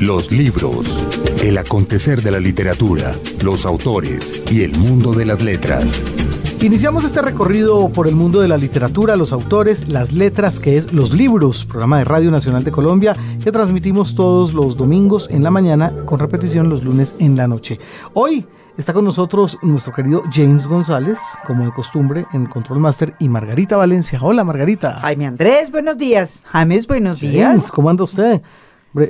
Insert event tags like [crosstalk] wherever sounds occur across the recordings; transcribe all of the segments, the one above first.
Los libros, el acontecer de la literatura, los autores y el mundo de las letras. Iniciamos este recorrido por el mundo de la literatura, los autores, las letras, que es Los Libros, programa de Radio Nacional de Colombia, que transmitimos todos los domingos en la mañana, con repetición los lunes en la noche. Hoy está con nosotros nuestro querido James González, como de costumbre, en Control Master, y Margarita Valencia. Hola, Margarita. Jaime Andrés, buenos días. James, buenos días. ¿Cómo anda usted?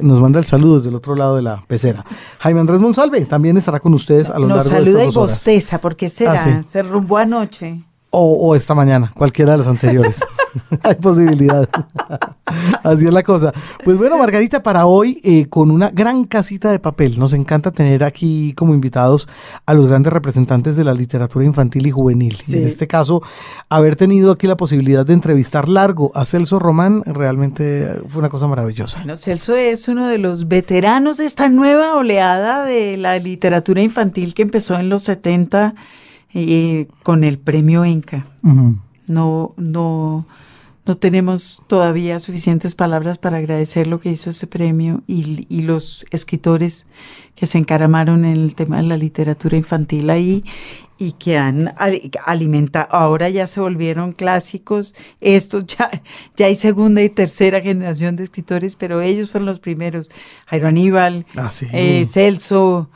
nos manda el saludo desde el otro lado de la pecera. Jaime Andrés Monsalve también estará con ustedes a lo largo de estas saluda y bosteza, porque será, ah, se rumbó anoche. O, esta mañana, cualquiera de las anteriores. [laughs] [laughs] Hay posibilidad. [laughs] Así es la cosa. Pues bueno, Margarita, para hoy, eh, con una gran casita de papel, nos encanta tener aquí como invitados a los grandes representantes de la literatura infantil y juvenil. Y en este caso, haber tenido aquí la posibilidad de entrevistar largo a Celso Román, realmente fue una cosa maravillosa. Bueno, Celso es uno de los veteranos de esta nueva oleada de la literatura infantil que empezó en los 70 eh, con el premio Enca. No, no, no tenemos todavía suficientes palabras para agradecer lo que hizo ese premio y, y, los escritores que se encaramaron en el tema de la literatura infantil ahí y que han alimentado, ahora ya se volvieron clásicos, estos ya, ya hay segunda y tercera generación de escritores, pero ellos fueron los primeros, Jairo Aníbal, ah, eh, Celso,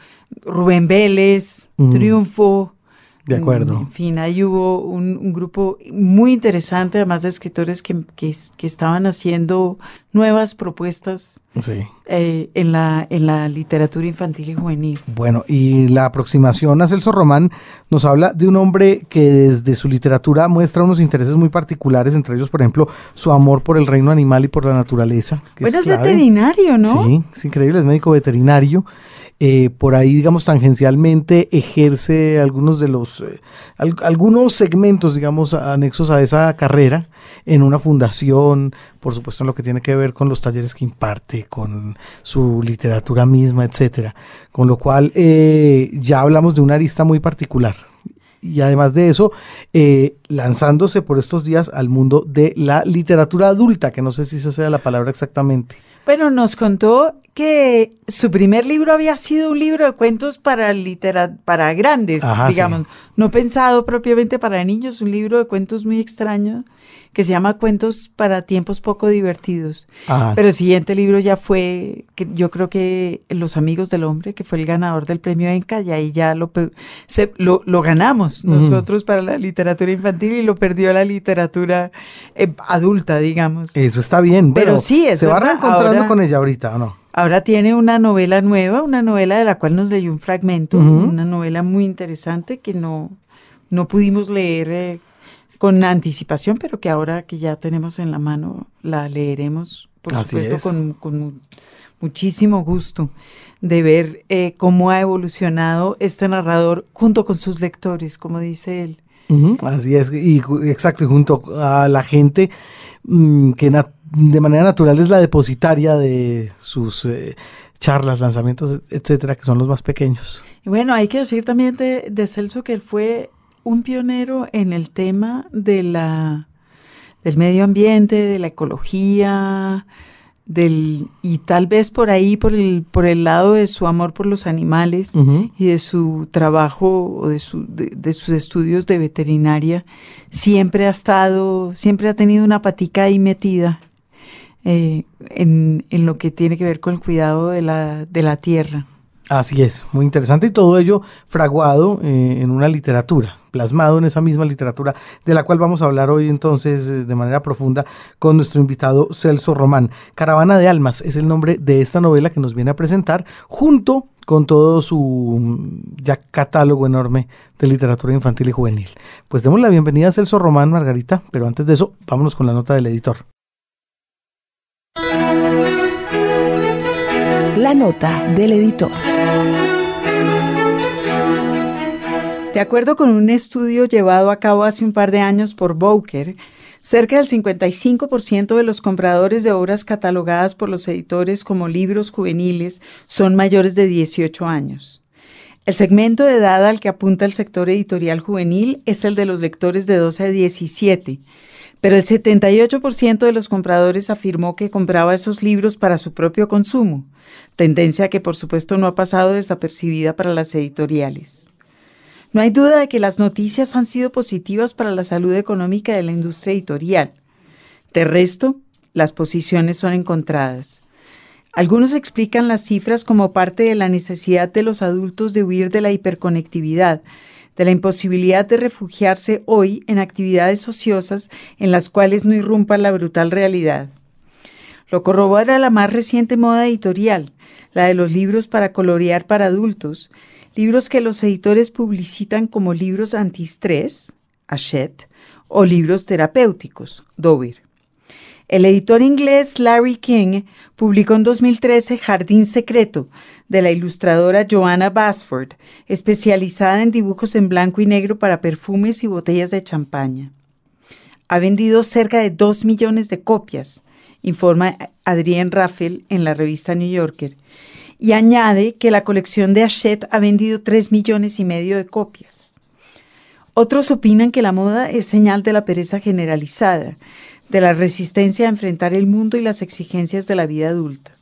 Rubén Vélez, Triunfo, de acuerdo. En fin, ahí hubo un, grupo muy interesante, además de escritores que, estaban haciendo nuevas propuestas eh, en, la, en la literatura infantil y juvenil. Bueno, y la aproximación a Celso Román nos habla de un hombre que desde su literatura muestra unos intereses muy particulares, entre ellos, por ejemplo, su amor por el reino animal y por la naturaleza. bueno, es, veterinario, ¿no? Sí, es increíble, es médico veterinario. Eh, por ahí, digamos, tangencialmente ejerce algunos de los, eh, algunos segmentos, digamos, anexos a esa carrera en una fundación, por supuesto en lo que tiene que ver con los talleres que imparte, con su literatura misma, etcétera. Con lo cual, eh, ya hablamos de una arista muy particular y además de eso, lanzándose por estos días al mundo de la literatura adulta, que no sé si esa sea la palabra exactamente. Bueno, nos contó que su primer libro había sido un libro de cuentos para para grandes, digamos, no pensado propiamente para niños, un libro de cuentos muy extraño que se llama Cuentos para tiempos poco divertidos. Pero el siguiente libro ya fue, que yo creo que Los amigos del hombre, que fue el ganador del premio Enca, y ahí ya lo, lo, ganamos nosotros para la literatura infantil y lo perdió la literatura eh, adulta, digamos. Eso está bien, pero, sí, se va reencontrando con ella ahorita, ¿o no? Ahora tiene una novela nueva, una novela de la cual nos leyó un fragmento, una novela muy interesante que no, no pudimos leer eh, con anticipación, pero que ahora que ya tenemos en la mano la leeremos, por supuesto, con, muchísimo gusto de ver eh, cómo ha evolucionado este narrador junto con sus lectores, como dice él. Así es, y exacto, y junto a la gente mm, que de manera natural es la depositaria de sus eh, charlas, lanzamientos, etcétera, que son los más pequeños. Y bueno, hay que decir también de, de Celso que él fue un pionero en el tema de la, del medio ambiente, de la ecología, del, y tal vez por ahí, por el, por el lado de su amor por los animales y de su trabajo o de, su, de, sus estudios de veterinaria, siempre ha estado, siempre ha tenido una patica ahí metida eh, en, en, lo que tiene que ver con el cuidado de la, de la tierra. Así es, muy interesante y todo ello fraguado eh, en una literatura, plasmado en esa misma literatura, de la cual vamos a hablar hoy entonces eh, de manera profunda con nuestro invitado Celso Román. Caravana de Almas es el nombre de esta novela que nos viene a presentar junto con todo su mm, ya catálogo enorme de literatura infantil y juvenil. Pues demos la bienvenida a Celso Román, Margarita, pero antes de eso, vámonos con la nota del editor. La nota del editor. De acuerdo con un estudio llevado a cabo hace un par de años por Bowker, cerca del 55% de los compradores de obras catalogadas por los editores como libros juveniles son mayores de 18 años. El segmento de edad al que apunta el sector editorial juvenil es el de los lectores de 12 a 17, pero el 78% de los compradores afirmó que compraba esos libros para su propio consumo, tendencia que por supuesto no ha pasado desapercibida para las editoriales. No hay duda de que las noticias han sido positivas para la salud económica de la industria editorial. De resto, las posiciones son encontradas. Algunos explican las cifras como parte de la necesidad de los adultos de huir de la hiperconectividad, de la imposibilidad de refugiarse hoy en actividades ociosas en las cuales no irrumpa la brutal realidad. Lo corrobora la más reciente moda editorial, la de los libros para colorear para adultos, libros que los editores publicitan como libros antiestrés, Hachette, o libros terapéuticos, Dover. El editor inglés Larry King publicó en 2013 Jardín Secreto, de la ilustradora Joanna Basford, especializada en dibujos en blanco y negro para perfumes y botellas de champaña. Ha vendido cerca de 2 millones de copias, informa Adrienne Raffel en la revista New Yorker, y añade que la colección de Hachette ha vendido 3 millones y medio de copias. Otros opinan que la moda es señal de la pereza generalizada, de la resistencia a enfrentar el mundo y las exigencias de la vida adulta.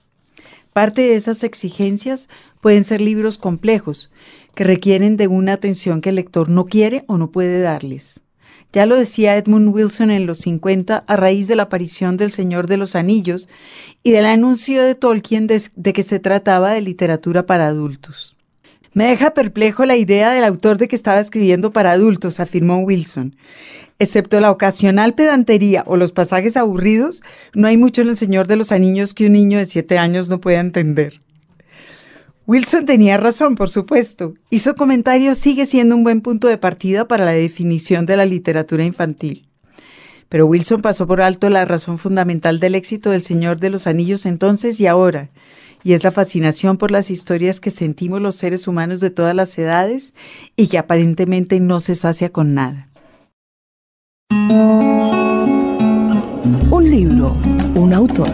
Parte de esas exigencias pueden ser libros complejos, que requieren de una atención que el lector no quiere o no puede darles. Ya lo decía Edmund Wilson en los 50 a raíz de la aparición del Señor de los Anillos y del anuncio de Tolkien de, de, que se trataba de literatura para adultos. Me deja perplejo la idea del autor de que estaba escribiendo para adultos, afirmó Wilson. Excepto la ocasional pedantería o los pasajes aburridos, no hay mucho en El Señor de los Anillos que un niño de siete años no pueda entender. Wilson tenía razón, por supuesto, y su comentario sigue siendo un buen punto de partida para la definición de la literatura infantil. Pero Wilson pasó por alto la razón fundamental del éxito del Señor de los Anillos entonces y ahora, y es la fascinación por las historias que sentimos los seres humanos de todas las edades y que aparentemente no se sacia con nada. Un libro, un autor.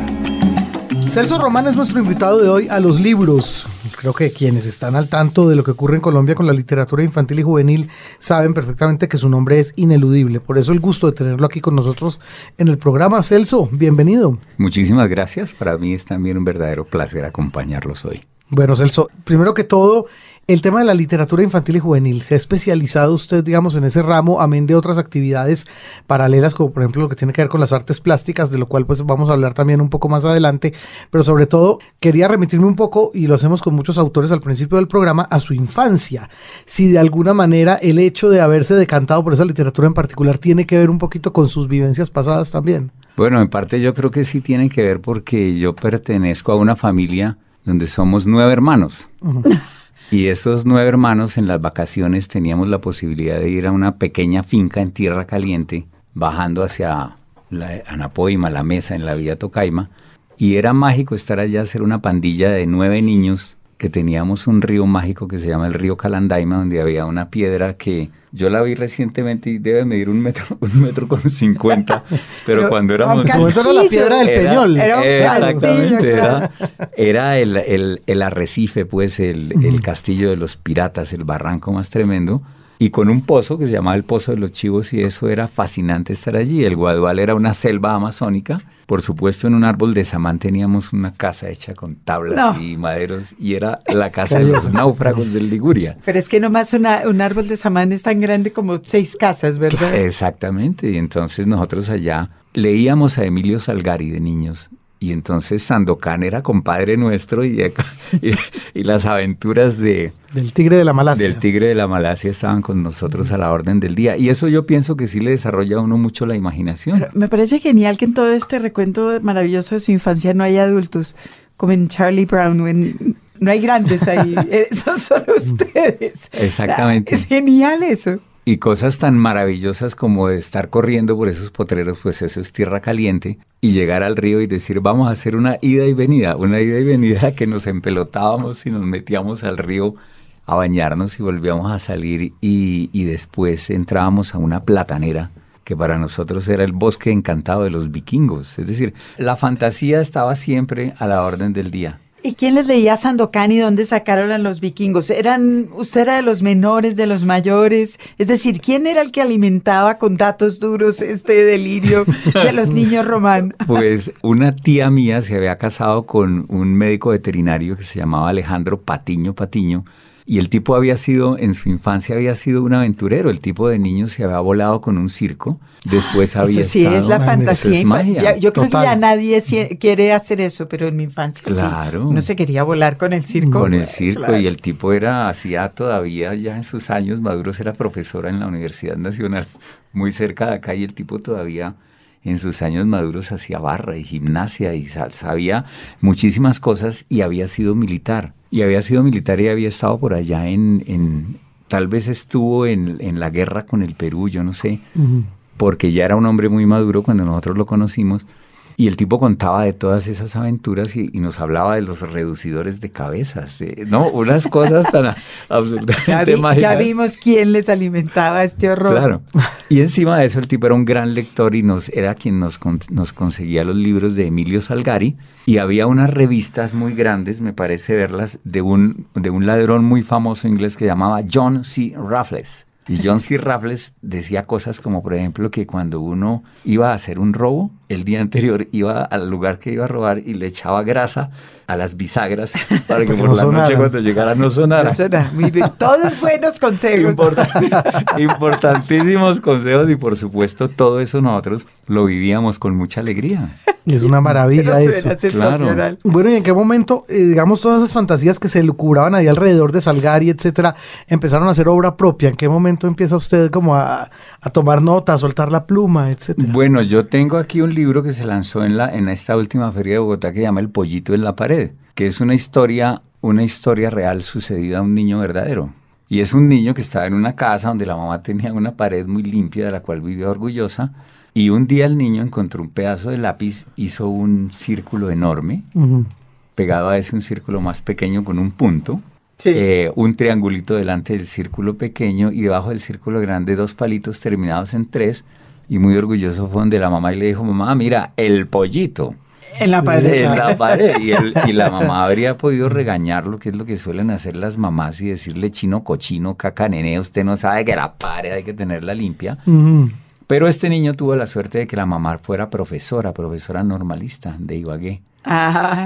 Celso Román es nuestro invitado de hoy a los libros. Creo que quienes están al tanto de lo que ocurre en Colombia con la literatura infantil y juvenil saben perfectamente que su nombre es ineludible. Por eso el gusto de tenerlo aquí con nosotros en el programa. Celso, bienvenido. Muchísimas gracias. Para mí es también un verdadero placer acompañarlos hoy. Bueno, Celso, primero que todo, el tema de la literatura infantil y juvenil, ¿se ha especializado usted, digamos, en ese ramo, amén de otras actividades paralelas, como por ejemplo lo que tiene que ver con las artes plásticas, de lo cual pues vamos a hablar también un poco más adelante, pero sobre todo quería remitirme un poco, y lo hacemos con muchos autores al principio del programa, a su infancia. Si de alguna manera el hecho de haberse decantado por esa literatura en particular tiene que ver un poquito con sus vivencias pasadas también. Bueno, en parte yo creo que sí tiene que ver porque yo pertenezco a una familia donde somos nueve hermanos. Y esos nueve hermanos en las vacaciones teníamos la posibilidad de ir a una pequeña finca en Tierra Caliente, bajando hacia la Anapoima, la mesa en la Villa Tocaima. Y era mágico estar allá, ser una pandilla de nueve niños que teníamos un río mágico que se llama el río Calandaima, donde había una piedra que yo la vi recientemente y debe medir un metro, [laughs] un metro con cincuenta, [laughs] pero, cuando éramos... era la piedra del Peñol. exactamente, era, era el, el, el, arrecife, pues, el, el castillo de los piratas, el barranco más tremendo y con un pozo que se llamaba el Pozo de los Chivos y eso era fascinante estar allí. El Guadual era una selva amazónica. Por supuesto, en un árbol de samán teníamos una casa hecha con tablas y maderos y era la [laughs] casa de los náufragos del Liguria. Pero es que nomás una, un árbol de samán es tan grande como seis casas, ¿verdad? Exactamente. Y entonces nosotros allá leíamos a Emilio Salgari de niños y entonces Sandokan era compadre nuestro [laughs] y, y, las aventuras de... Del tigre de la Malasia. Del tigre de la Malasia estaban con nosotros a la orden del día. Y eso yo pienso que sí le desarrolla a uno mucho la imaginación. me parece genial que en todo este recuento maravilloso de su infancia no hay adultos, como en Charlie Brown, no hay grandes ahí, [laughs] son solo ustedes. Exactamente. Es genial eso. Y cosas tan maravillosas como estar corriendo por esos potreros, pues eso es tierra caliente, y llegar al río y decir, vamos a hacer una ida y venida, una ida y venida que nos empelotábamos y nos metíamos al río a bañarnos y volvíamos a salir y, y después entrábamos a una platanera que para nosotros era el bosque encantado de los vikingos. Es decir, la fantasía estaba siempre a la orden del día. ¿Y quién les leía a Sandokan y dónde sacaron a los vikingos? ¿Eran, ¿Usted era de los menores, de los mayores? Es decir, ¿quién era el que alimentaba con datos duros este delirio de los niños romanos? [laughs] Pues una tía mía se había casado con un médico veterinario que se llamaba Alejandro Patiño Patiño, y el tipo había sido, en su infancia había sido un aventurero. El tipo de niño se había volado con un circo. Después había Eso sí, es la fantasía. yo creo que ya nadie quiere hacer eso, pero en mi infancia claro. sí. No se quería volar con el circo. Con el circo. Y el tipo era, hacía todavía, ya en sus años maduros, era profesora en la Universidad Nacional, [laughs] muy cerca de acá. Y el tipo todavía en sus años maduros hacía barra y gimnasia y sabía muchísimas cosas y había sido militar y había sido militar y había estado por allá en, en tal vez estuvo en, en, la guerra con el Perú, yo no sé, porque ya era un hombre muy maduro cuando nosotros lo conocimos y el tipo contaba de todas esas aventuras y, nos hablaba de los reducidores de cabezas, ¿no? Unas cosas tan [laughs] absolutamente ya, ya vimos quién les alimentaba este horror. Claro. [laughs] Y encima de eso el tipo era un gran lector y nos era quien nos, nos conseguía los libros de Emilio Salgari y había unas revistas muy grandes, me parece verlas, de un, de un ladrón muy famoso inglés que llamaba John C. Raffles. Y John C. Raffles decía cosas como, por ejemplo, que cuando uno iba a hacer un robo, el día anterior iba al lugar que iba a robar y le echaba grasa a las bisagras [laughs] para que por la noche cuando llegara no sonara. Muy bien. Todos buenos consejos. [laughs] importantísimos consejos y por supuesto todo eso nosotros lo vivíamos con mucha alegría. Es una maravilla eso. Claro. Bueno, ¿y en qué momento, eh, digamos, todas esas fantasías que se lucuraban ahí alrededor de Salgari, etcétera, empezaron a ser obra propia? ¿En qué momento empieza usted como a, a tomar nota, a soltar la pluma, etcétera? Bueno, yo tengo aquí un libro que se lanzó en, la, en esta última feria de Bogotá que se llama El pollito en la pared, que es una historia, una historia real sucedida a un niño verdadero. Y es un niño que estaba en una casa donde la mamá tenía una pared muy limpia de la cual vivía orgullosa. Y un día el niño encontró un pedazo de lápiz, hizo un círculo enorme, pegado a ese un círculo más pequeño con un punto, eh, un triangulito delante del círculo pequeño y debajo del círculo grande dos palitos terminados en tres y muy orgulloso fue donde la mamá y le dijo, mamá, mira, el pollito. En la pared. En la pared. Y, la mamá habría podido regañarlo, que es lo que suelen hacer las mamás, y decirle chino, cochino, caca, nene, usted no sabe que la pared hay que tenerla limpia. Pero este niño tuvo la suerte de que la mamá fuera profesora, profesora normalista de Ibagué.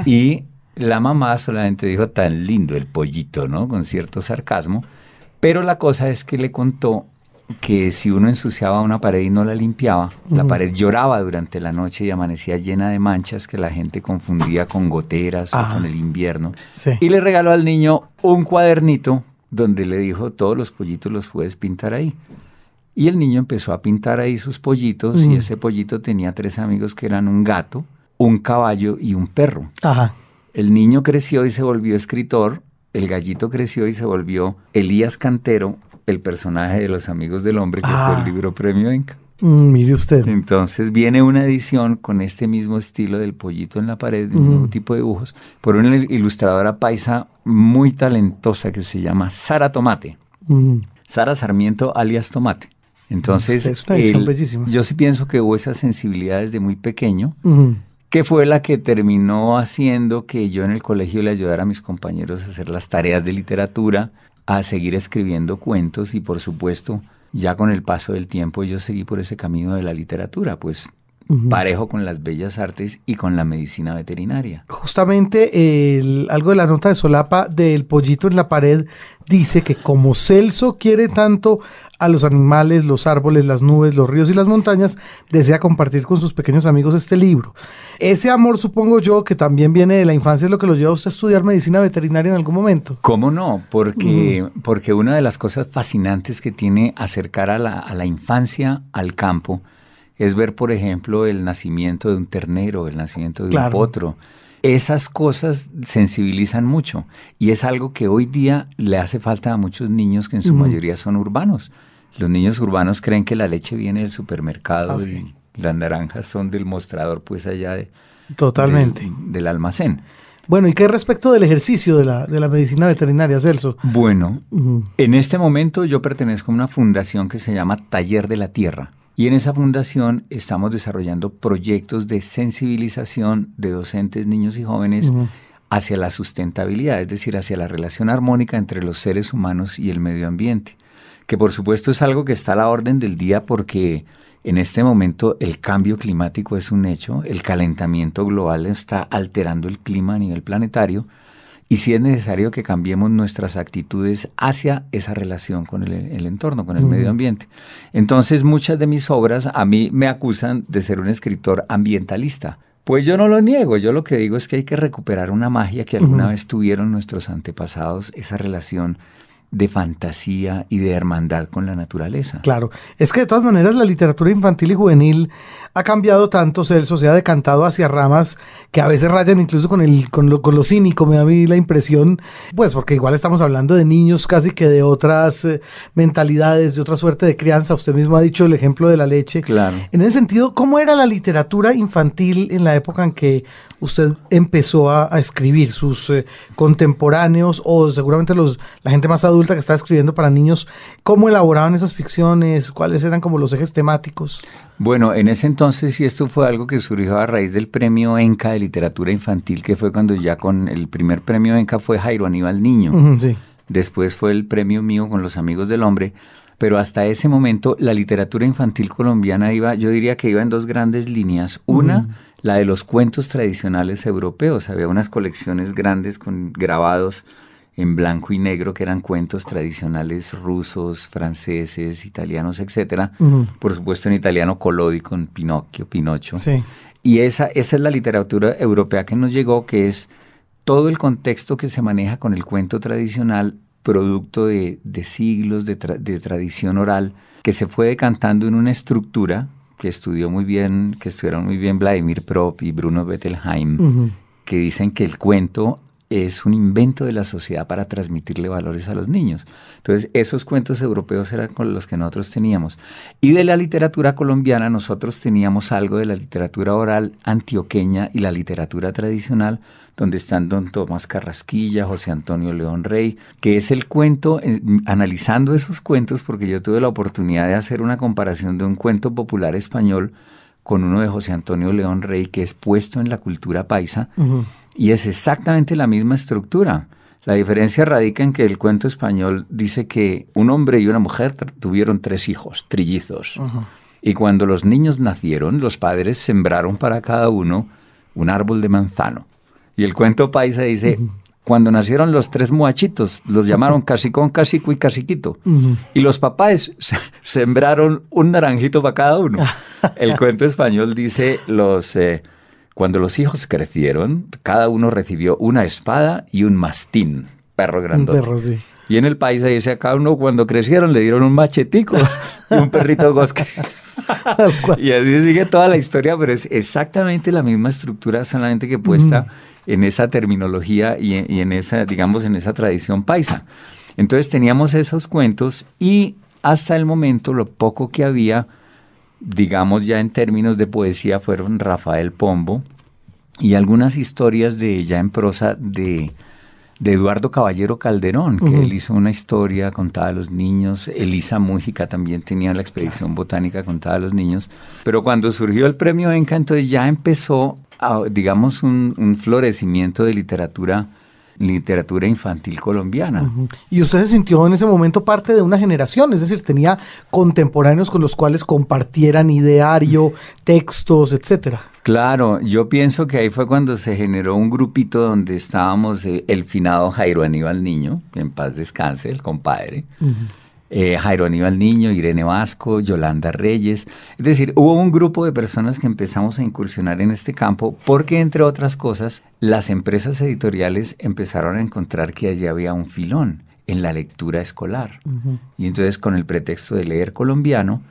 Y la mamá solamente dijo tan lindo el pollito, ¿no? Con cierto sarcasmo. Pero la cosa es que le contó que si uno ensuciaba una pared y no la limpiaba, la pared lloraba durante la noche y amanecía llena de manchas que la gente confundía con goteras o con el invierno. Y le regaló al niño un cuadernito donde le dijo, todos los pollitos los puedes pintar ahí. Y el niño empezó a pintar ahí sus pollitos y ese pollito tenía tres amigos que eran un gato, un caballo y un perro. El niño creció y se volvió escritor, el gallito creció y se volvió Elías Cantero, el personaje de Los Amigos del Hombre, que fue el ah. libro Premio Enca. Mm, mire usted. Entonces viene una edición con este mismo estilo del pollito en la pared, de un nuevo tipo de dibujos, por una ilustradora paisa muy talentosa que se llama Sara Tomate. Sara Sarmiento alias Tomate. Entonces, es una yo sí pienso que hubo esa sensibilidad desde muy pequeño, que fue la que terminó haciendo que yo en el colegio le ayudara a mis compañeros a hacer las tareas de literatura, a seguir escribiendo cuentos y por supuesto ya con el paso del tiempo yo seguí por ese camino de la literatura, pues parejo con las bellas artes y con la medicina veterinaria. Justamente algo de la nota de solapa del pollito en la pared dice que como Celso quiere tanto a los animales, los árboles, las nubes, los ríos y las montañas, desea compartir con sus pequeños amigos este libro. Ese amor, supongo yo, que también viene de la infancia, es lo que lo lleva a usted a estudiar medicina veterinaria en algún momento. ¿Cómo no? Porque, porque una de las cosas fascinantes que tiene acercar a la, a la infancia al campo, es ver, por ejemplo, el nacimiento de un ternero, el nacimiento de un potro. Esas cosas sensibilizan mucho y es algo que hoy día le hace falta a muchos niños que en su mayoría son urbanos. Los niños urbanos creen que la leche viene del supermercado ah, y las naranjas son del mostrador pues allá de, Totalmente. del almacén. Bueno, ¿y qué respecto del ejercicio de la, de la medicina veterinaria, Celso? Bueno, en este momento yo pertenezco a una fundación que se llama Taller de la Tierra. Y en esa fundación estamos desarrollando proyectos de sensibilización de docentes, niños y jóvenes hacia la sustentabilidad, es decir, hacia la relación armónica entre los seres humanos y el medio ambiente, que por supuesto es algo que está a la orden del día porque en este momento el cambio climático es un hecho, el calentamiento global está alterando el clima a nivel planetario y si es necesario que cambiemos nuestras actitudes hacia esa relación con el, entorno, con el medio ambiente. Entonces muchas de mis obras a mí me acusan de ser un escritor ambientalista. Pues yo no lo niego, yo lo que digo es que hay que recuperar una magia que alguna vez tuvieron nuestros antepasados, esa relación de fantasía y de hermandad con la naturaleza. Claro, es que de todas maneras la literatura infantil y juvenil ha cambiado tanto, Celso, se ha decantado hacia ramas que a veces rayan incluso con, el, con, lo, con lo cínico, me da a mí la impresión, pues porque igual estamos hablando de niños casi que de otras eh, mentalidades, de otra suerte de crianza, usted mismo ha dicho el ejemplo de la leche. Claro. En ese sentido, ¿cómo era la literatura infantil en la época en que usted empezó a, escribir? ¿Sus eh, contemporáneos o seguramente los, la gente más adulta que estaba escribiendo para niños, cómo elaboraban esas ficciones? ¿Cuáles eran como los ejes temáticos? Bueno, en ese entonces, y esto fue algo que surgió a raíz del premio ENCA de literatura infantil, que fue cuando ya con el primer premio ENCA fue Jairo Aníbal Niño. Después fue el premio mío con los Amigos del Hombre. Pero hasta ese momento la literatura infantil colombiana iba, yo diría que iba en dos grandes líneas. Una, la de los cuentos tradicionales europeos. Había unas colecciones grandes con grabados en blanco y negro, que eran cuentos tradicionales rusos, franceses, italianos, etcétera. Por supuesto en italiano Collodi con Pinocchio, Pinocho. Sí. Y esa, esa es la literatura europea que nos llegó, que es todo el contexto que se maneja con el cuento tradicional, producto de, siglos de, tradición oral, que se fue decantando en una estructura que estudió muy bien, que estudiaron muy bien Vladimir Prop y Bruno Bettelheim, que dicen que el cuento es un invento de la sociedad para transmitirle valores a los niños. Entonces, esos cuentos europeos eran los que nosotros teníamos. Y de la literatura colombiana, nosotros teníamos algo de la literatura oral antioqueña y la literatura tradicional, donde están don Tomás Carrasquilla, José Antonio León Rey, que es el cuento, eh, analizando esos cuentos, porque yo tuve la oportunidad de hacer una comparación de un cuento popular español con uno de José Antonio León Rey, que es puesto en la cultura paisa y es exactamente la misma estructura. La diferencia radica en que el cuento español dice que un hombre y una mujer tuvieron tres hijos, trillizos. Y cuando los niños nacieron, los padres sembraron para cada uno un árbol de manzano. Y el cuento paisa dice, cuando nacieron los tres muachitos, los llamaron casicón, casico y casiquito. Y los papás sembraron un naranjito para cada uno. [laughs] El cuento español dice, los... Eh, cuando los hijos crecieron, cada uno recibió una espada y un mastín, perro grandote. perro, sí. Y en el país ahí a cada uno cuando crecieron le dieron un machetico y un perrito [laughs] gosque. y así sigue toda la historia, pero es exactamente la misma estructura, solamente que puesta en esa terminología y, y, en esa, digamos, en esa tradición paisa. Entonces teníamos esos cuentos y hasta el momento lo poco que había digamos ya en términos de poesía, fueron Rafael Pombo y algunas historias de ya en prosa de, de Eduardo Caballero Calderón, que él hizo una historia contada a los niños. Elisa Mújica también tenía la expedición botánica contada a los niños. Pero cuando surgió el premio Enca, entonces ya empezó, digamos, un, un florecimiento de literatura literatura infantil colombiana. Y usted se sintió en ese momento parte de una generación, es decir, tenía contemporáneos con los cuales compartieran ideario, textos, etcétera. Claro, yo pienso que ahí fue cuando se generó un grupito donde estábamos eh, el finado Jairo Aníbal Niño, en paz descanse, el compadre eh, Jairo Aníbal Niño, Irene Vasco, Yolanda Reyes. Es decir, hubo un grupo de personas que empezamos a incursionar en este campo porque, entre otras cosas, las empresas editoriales empezaron a encontrar que allí había un filón en la lectura escolar. Y entonces, con el pretexto de leer colombiano,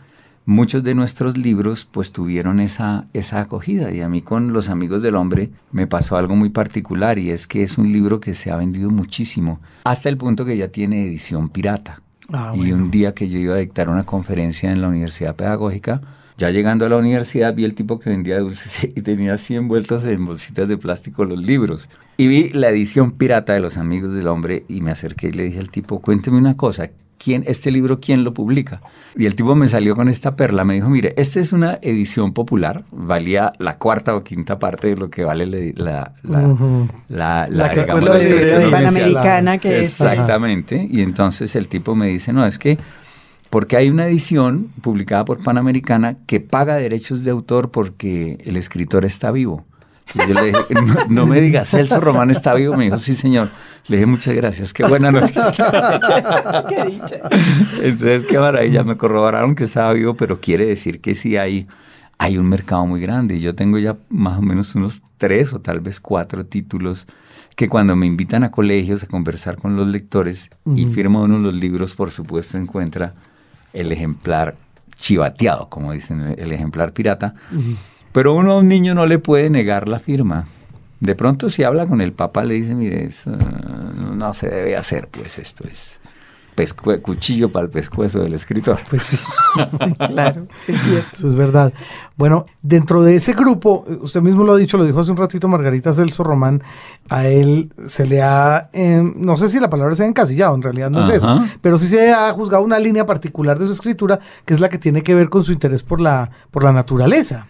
muchos de nuestros libros pues tuvieron esa, esa acogida y a mí con Los Amigos del Hombre me pasó algo muy particular y es que es un libro que se ha vendido muchísimo hasta el punto que ya tiene edición pirata. Ah, y un día que yo iba a dictar una conferencia en la Universidad Pedagógica, ya llegando a la universidad vi el tipo que vendía dulces [laughs] y tenía así envueltos en bolsitas de plástico los libros. Y vi la edición pirata de Los Amigos del Hombre y me acerqué y le dije al tipo, cuénteme una cosa, ¿quién, este libro, quién lo publica? Y el tipo me salió con esta perla, me dijo, mire, esta es una edición popular, valía la cuarta o quinta parte de lo que vale la, la, la, digamos, panamericana que es. Exactamente, y entonces el tipo me dice, no, es que porque hay una edición publicada por Panamericana que paga derechos de autor porque el escritor está vivo. Yo le dije, no, me digas, Celso Román está vivo. Me dijo, sí, señor. Le dije, muchas gracias, qué buena noticia. [laughs] qué dicha. Entonces, qué maravilla. Me corroboraron que estaba vivo, pero quiere decir que sí hay, hay un mercado muy grande. Yo tengo ya más o menos unos tres o tal vez cuatro títulos que cuando me invitan a colegios a conversar con los lectores y firmo uno de los libros, por supuesto, encuentra el ejemplar chivateado, como dicen, el ejemplar pirata. Pero uno a un niño no le puede negar la firma. De pronto si habla con el papá le dice, mire, no se debe hacer, pues esto es cuchillo para el pescuezo del escritor. Pues sí, [laughs] claro, es cierto. Eso es verdad. Bueno, dentro de ese grupo, usted mismo lo ha dicho, lo dijo hace un ratito Margarita Celso Román, a él se le ha, em, no sé si la palabra sea encasillado, en realidad no es eso, pero sí se ha juzgado una línea particular de su escritura, que es la que tiene que ver con su interés por la, por la naturaleza.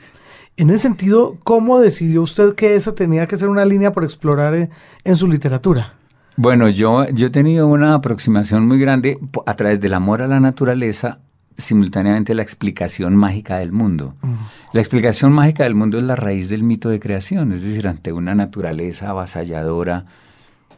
En ese sentido, ¿cómo decidió usted que esa tenía que ser una línea por explorar eh, en su literatura? Bueno, yo, yo he tenido una aproximación muy grande a través del amor a la naturaleza, simultáneamente la explicación mágica del mundo. Mm. La explicación mágica del mundo es la raíz del mito de creación, es decir, ante una naturaleza avasalladora,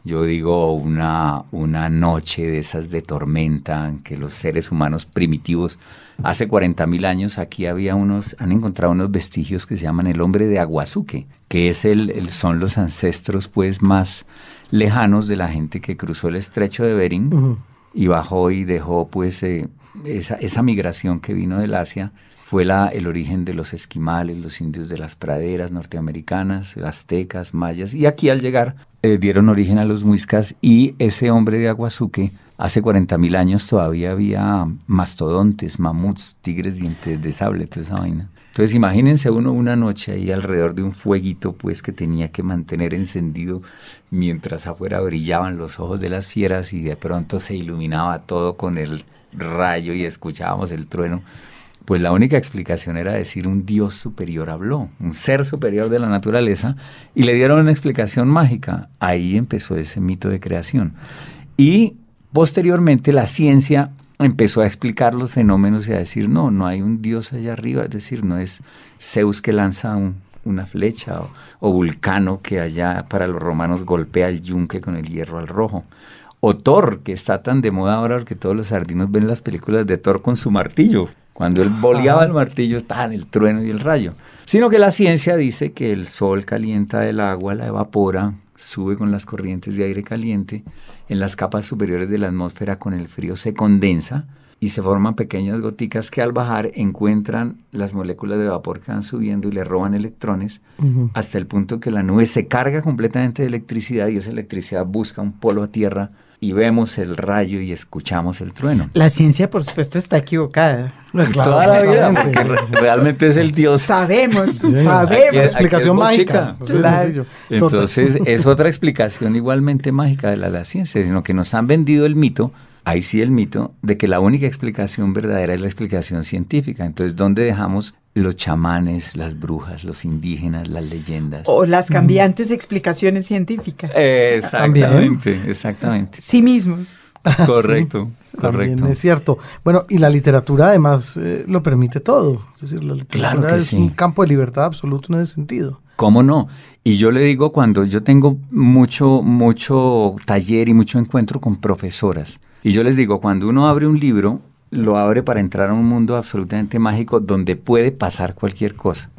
yo digo una, una noche de esas de tormenta en que los seres humanos primitivos, hace 40 mil años aquí había unos, han encontrado unos vestigios que se llaman el hombre de Aguazuque, que es el, son los ancestros pues más lejanos de la gente que cruzó el estrecho de Bering y bajó y dejó pues eh, esa, esa migración que vino del Asia fue el origen de los esquimales, los indios de las praderas norteamericanas, aztecas, mayas, y aquí al llegar eh, dieron origen a los muiscas y ese hombre de Aguazuque, hace 40 mil años todavía había mastodontes, mamuts, tigres, dientes de sable, toda esa vaina. Entonces imagínense uno una noche ahí alrededor de un fueguito pues que tenía que mantener encendido mientras afuera brillaban los ojos de las fieras y de pronto se iluminaba todo con el rayo y escuchábamos el trueno. Pues la única explicación era decir un Dios superior habló, un ser superior de la naturaleza, y le dieron una explicación mágica. Ahí empezó ese mito de creación. Y posteriormente la ciencia empezó a explicar los fenómenos y a decir, no, no hay un Dios allá arriba, es decir, no es Zeus que lanza una flecha o, o, Vulcano que allá para los romanos golpea el yunque con el hierro al rojo. O Thor, que está tan de moda ahora que todos los sardinos ven las películas de Thor con su martillo. Cuando él boleaba el martillo estaba en el trueno y el rayo. Sino que la ciencia dice que el sol calienta el agua, la evapora, sube con las corrientes de aire caliente, en las capas superiores de la atmósfera con el frío se condensa y se forman pequeñas goticas que al bajar encuentran las moléculas de vapor que van subiendo y le roban electrones hasta el punto que la nube se carga completamente de electricidad y esa electricidad busca un polo a tierra y vemos el rayo y escuchamos el trueno. La ciencia, por supuesto, está equivocada. Toda la vida, porque realmente es el Dios. Sabemos, sabemos. La explicación mágica. Entonces, es otra explicación igualmente mágica de la, la ciencia, sino que nos han vendido el mito ahí sí el mito de que la única explicación verdadera es la explicación científica. Entonces, ¿dónde dejamos los chamanes, las brujas, los indígenas, las leyendas? O las cambiantes explicaciones científicas. Exactamente, exactamente. Sí mismos. Correcto, correcto. es cierto. Bueno, y la literatura además eh, lo permite todo. Es decir, la literatura es un campo de libertad absoluto en ese sentido. ¿Cómo no? Y yo le digo cuando yo tengo mucho, mucho taller y mucho encuentro con profesoras, y yo les digo, cuando uno abre un libro, lo abre para entrar a un mundo absolutamente mágico donde puede pasar cualquier cosa.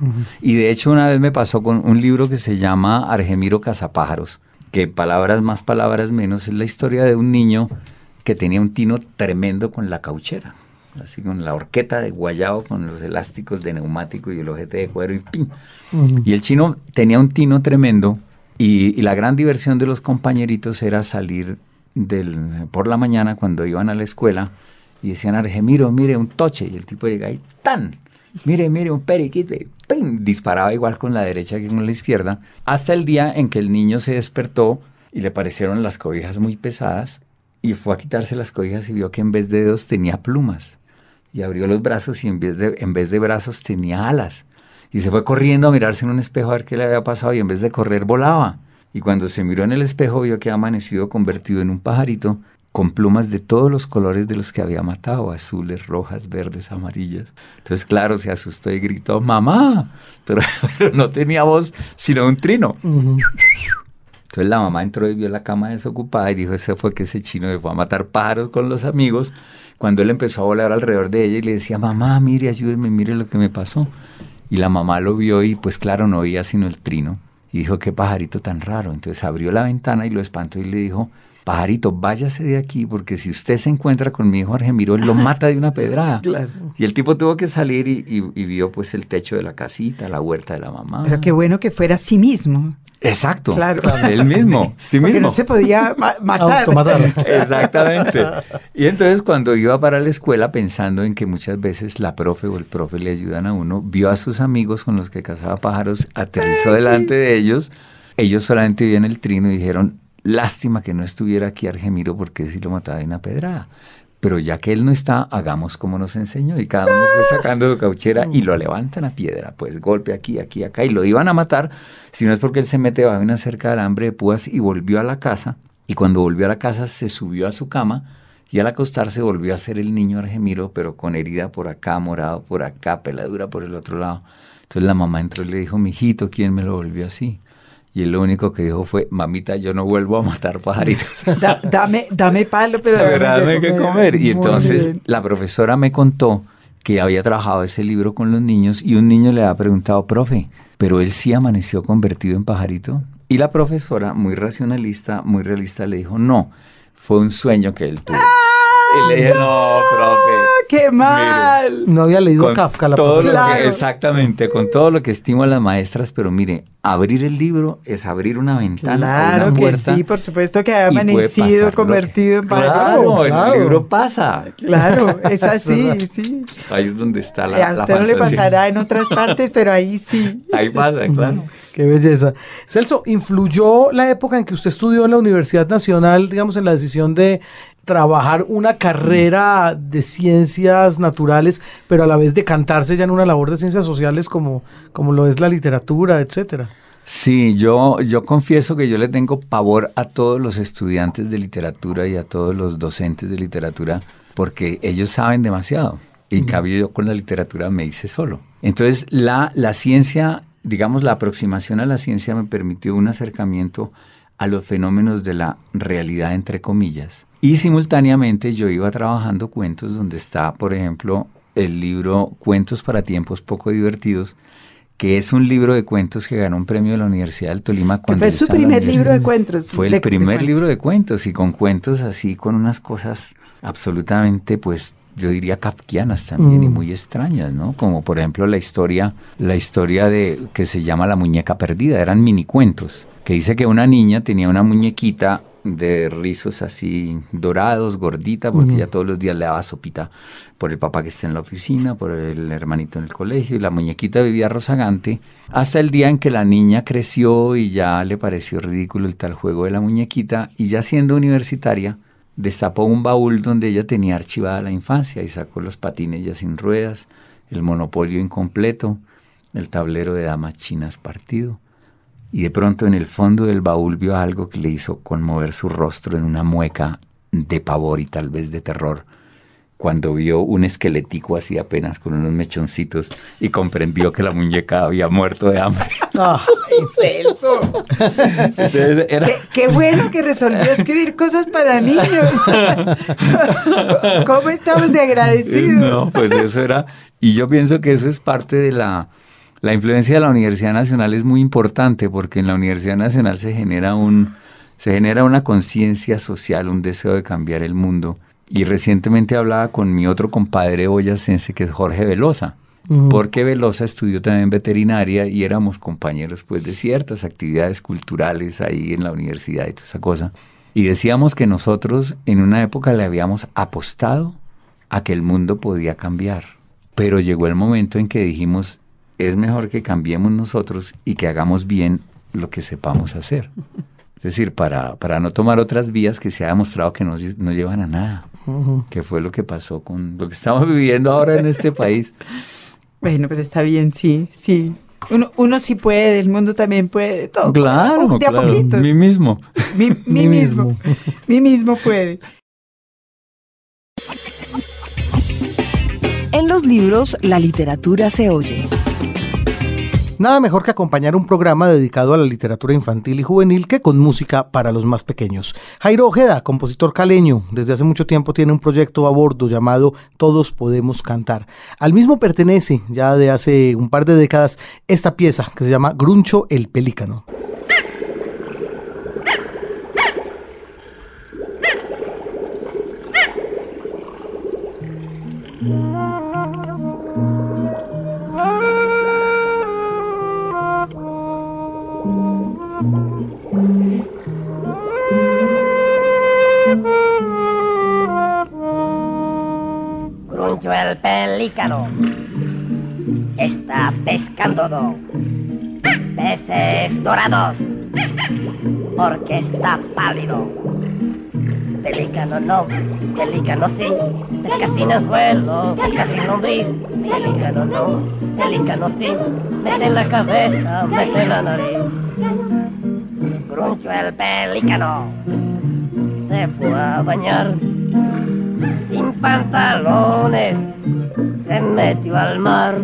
Y de hecho una vez me pasó con un libro que se llama Argemiro Cazapájaros, que palabras más, palabras menos, es la historia de un niño que tenía un tino tremendo con la cauchera, así con la horqueta de guayabo, con los elásticos de neumático y el ojete de cuero y ¡pim! Y el chino tenía un tino tremendo y, y la gran diversión de los compañeritos era salir por la mañana cuando iban a la escuela y decían, Argemiro, mire un toche. Y el tipo llega ahí, ¡tan! Mire, mire, un periquito. Disparaba igual con la derecha que con la izquierda. Hasta el día en que el niño se despertó y le parecieron las cobijas muy pesadas y fue a quitarse las cobijas y vio que en vez de dedos tenía plumas. Y abrió los brazos y en vez de, en vez de brazos tenía alas. Y se fue corriendo a mirarse en un espejo a ver qué le había pasado y en vez de correr volaba. Y cuando se miró en el espejo vio que había amanecido convertido en un pajarito con plumas de todos los colores de los que había matado, azules, rojas, verdes, amarillas. Entonces, claro, se asustó y gritó, mamá, [laughs] pero, no tenía voz, sino un trino. Entonces la mamá entró y vio la cama desocupada y dijo, ese fue que ese chino se fue a matar pájaros con los amigos, cuando él empezó a volar alrededor de ella y le decía, mamá, mire, ayúdeme, mire lo que me pasó. Y la mamá lo vio y pues claro, no oía sino el trino. Y dijo, qué pajarito tan raro. Entonces abrió la ventana y lo espantó y le dijo, pajarito, váyase de aquí porque si usted se encuentra con mi hijo Argemiro, él lo mata de una pedrada. Y el tipo tuvo que salir y, vio pues el techo de la casita, la huerta de la mamá. Pero qué bueno que fuera a sí mismo. Exacto. Claro. Él mismo. [laughs] Sí Porque no se podía matar. [laughs] Exactamente. Y entonces cuando iba para la escuela pensando en que muchas veces la profe o el profe le ayudan a uno, vio a sus amigos con los que cazaba pájaros, aterrizó delante de ellos. Ellos solamente vieron el trino y dijeron, Lástima que no estuviera aquí Argemiro porque si lo mataba de una pedrada. Pero ya que él no está, hagamos como nos enseñó. Y cada uno fue sacando su cauchera y lo levantan a piedra. Pues golpe aquí, aquí, acá. Y lo iban a matar, si no es porque él se mete bajo una cerca de alambre de púas y volvió a la casa. Y cuando volvió a la casa se subió a su cama y al acostarse volvió a ser el niño Argemiro, pero con herida por acá, morado por acá, peladura por el otro lado. Entonces la mamá entró y le dijo, mijito, ¿quién me lo volvió así? Y él lo único que dijo fue, mamita, yo no vuelvo a matar pajaritos. [laughs] dame, dame palo, pero dame, que comer. Y entonces la profesora me contó que había trabajado ese libro con los niños y un niño le había preguntado, profe, ¿pero él sí amaneció convertido en pajarito? Y la profesora, muy racionalista, muy realista, le dijo, no, fue un sueño que él tuvo. y le dije, no, profe. ¡Qué mal! no había leído Kafka la todo Exactamente, con todo lo que estimo a las maestras, pero mire, abrir el libro es abrir una ventana. Claro que sí, por supuesto que ha amanecido, convertido en claro, claro, el libro pasa. Claro, es [laughs] así, sí. Ahí es donde está la. A usted no le pasará en otras partes, pero ahí sí. [laughs] Ahí pasa, claro. Qué belleza. Celso, ¿influyó la época en que usted estudió en la Universidad Nacional, digamos, en la decisión de trabajar una carrera de ciencias naturales, pero a la vez decantarse ya en una labor de ciencias sociales como, como lo es la literatura, etcétera? Sí, yo, yo confieso que yo le tengo pavor a todos los estudiantes de literatura y a todos los docentes de literatura porque ellos saben demasiado. Y en cambio yo con la literatura me hice solo. Entonces la, la ciencia, digamos, la aproximación a la ciencia me permitió un acercamiento a los fenómenos de la realidad, entre comillas. Y simultáneamente yo iba trabajando cuentos donde está, por ejemplo, el libro Cuentos para tiempos poco divertidos, que es un libro de cuentos que ganó un premio de la Universidad del Tolima. Cuando fue su primer libro de cuentos. Fue el primer libro de cuentos y con cuentos así, con unas cosas absolutamente, pues, yo diría kafkianas también y mm. muy extrañas, ¿no? Como por ejemplo la historia, la historia de que se llama La muñeca perdida, eran mini cuentos, que dice que una niña tenía una muñequita de rizos así dorados, gordita, porque ya todos los días le daba sopita por el papá que está en la oficina, por el hermanito en el colegio, y la muñequita vivía rozagante, hasta el día en que la niña creció y ya le pareció ridículo el tal juego de la muñequita, y ya siendo universitaria, destapó un baúl donde ella tenía archivada la infancia y sacó los patines ya sin ruedas, el monopolio incompleto, el tablero de damas chinas partido y de pronto en el fondo del baúl vio algo que le hizo conmover su rostro en una mueca de pavor y tal vez de terror, cuando vio un esquelético así apenas con unos mechoncitos y comprendió que la muñeca había muerto de hambre. [laughs] ¡Ay, Celso! qué, bueno que resolvió escribir cosas para niños. [laughs] ¿Cómo estamos de agradecidos? No, pues eso era... Y yo pienso que eso es parte de la la influencia de la Universidad Nacional es muy importante porque en la Universidad Nacional se genera un se genera una conciencia social, un deseo de cambiar el mundo. Y recientemente hablaba con mi otro compadre boyacense que es Jorge Velosa, porque Velosa estudió también veterinaria y éramos compañeros pues de ciertas actividades culturales ahí en la universidad y toda esa cosa. Y decíamos que nosotros en una época le habíamos apostado a que el mundo podía cambiar. Pero llegó el momento en que dijimos, es mejor que cambiemos nosotros y que hagamos bien lo que sepamos hacer. Es decir, para, para no tomar otras vías que se ha demostrado que no, no llevan a nada, que fue lo que pasó con lo que estamos viviendo ahora en este país. Bueno, pero está bien, sí, sí. Uno, uno sí puede, el mundo también puede, todo. Claro, de a claro. poquitos. Mí mismo. Mi, [laughs] mi mismo. Mi mismo puede. En los libros, la literatura se oye. Nada mejor que acompañar un programa dedicado a la literatura infantil y juvenil que con música para los más pequeños. Jairo Ojeda, compositor caleño, desde hace mucho tiempo tiene un proyecto a bordo llamado Todos Podemos Cantar. Al mismo pertenece, ya de hace un par de décadas, esta pieza que se llama Gruncho el Pelícano. El pelícano está pescando do- peces dorados porque está pálido. Pelícano no, pelícano sí, pesca sin anzuelo, pesca sin lombriz. Pelícano no, pelícano sí, mete la cabeza, mete la nariz. Gruncho el pelícano se fue a bañar sin pantalones, se metió al mar,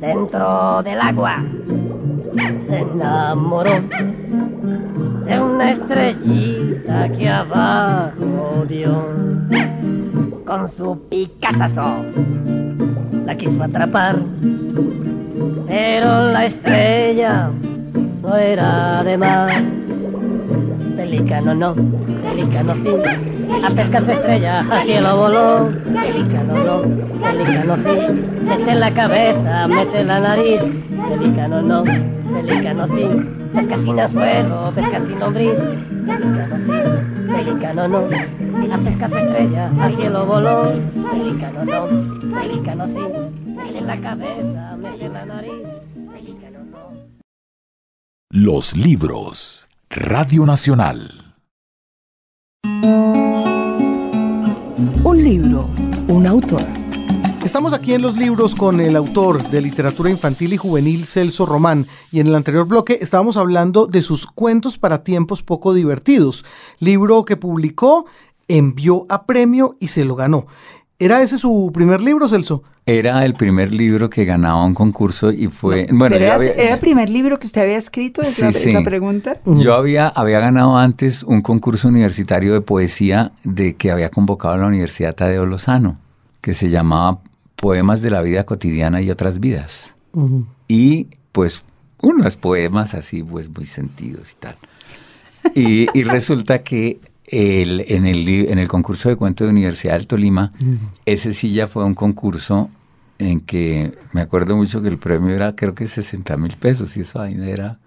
dentro del agua, se enamoró de una estrellita que abajo dio, con su picazazo la quiso atrapar, pero la estrella no era de mar. Pelícano no, pelícano sí, a pescar su estrella al cielo voló. Pelícano no, pelícano sí, mete la cabeza, mete la nariz. Pelícano no, pelícano sí, pesca sin anzuelo, pesca sin lombriz. Pelícano sí, pelícano no, a pescar su estrella al cielo voló. Pelícano no, pelícano sí, mete la cabeza, mete la nariz. Pelícano no. Los libros. Radio Nacional. Un libro, un autor. Estamos aquí en los libros con el autor de literatura infantil y juvenil Celso Román y en el anterior bloque estábamos hablando de sus cuentos para tiempos poco divertidos, libro que publicó, envió a premio y se lo ganó. ¿Era ese su primer libro, Celso? Era el primer libro que ganaba un concurso y fue... bueno, ¿Pero yo era, había- era el primer libro que usted había escrito? ¿Es Sí, la, sí. esa pregunta? Yo había, había ganado antes un concurso universitario de poesía de que había convocado la Universidad Tadeo Lozano, que se llamaba Poemas de la vida cotidiana y otras vidas. Y pues unos poemas así, pues muy sentidos y tal. Y, y resulta que el, en, el, en el concurso de cuento de Universidad del Tolima, ese sí ya fue un concurso en que me acuerdo mucho que el premio era creo que 60 mil pesos y esa vaina era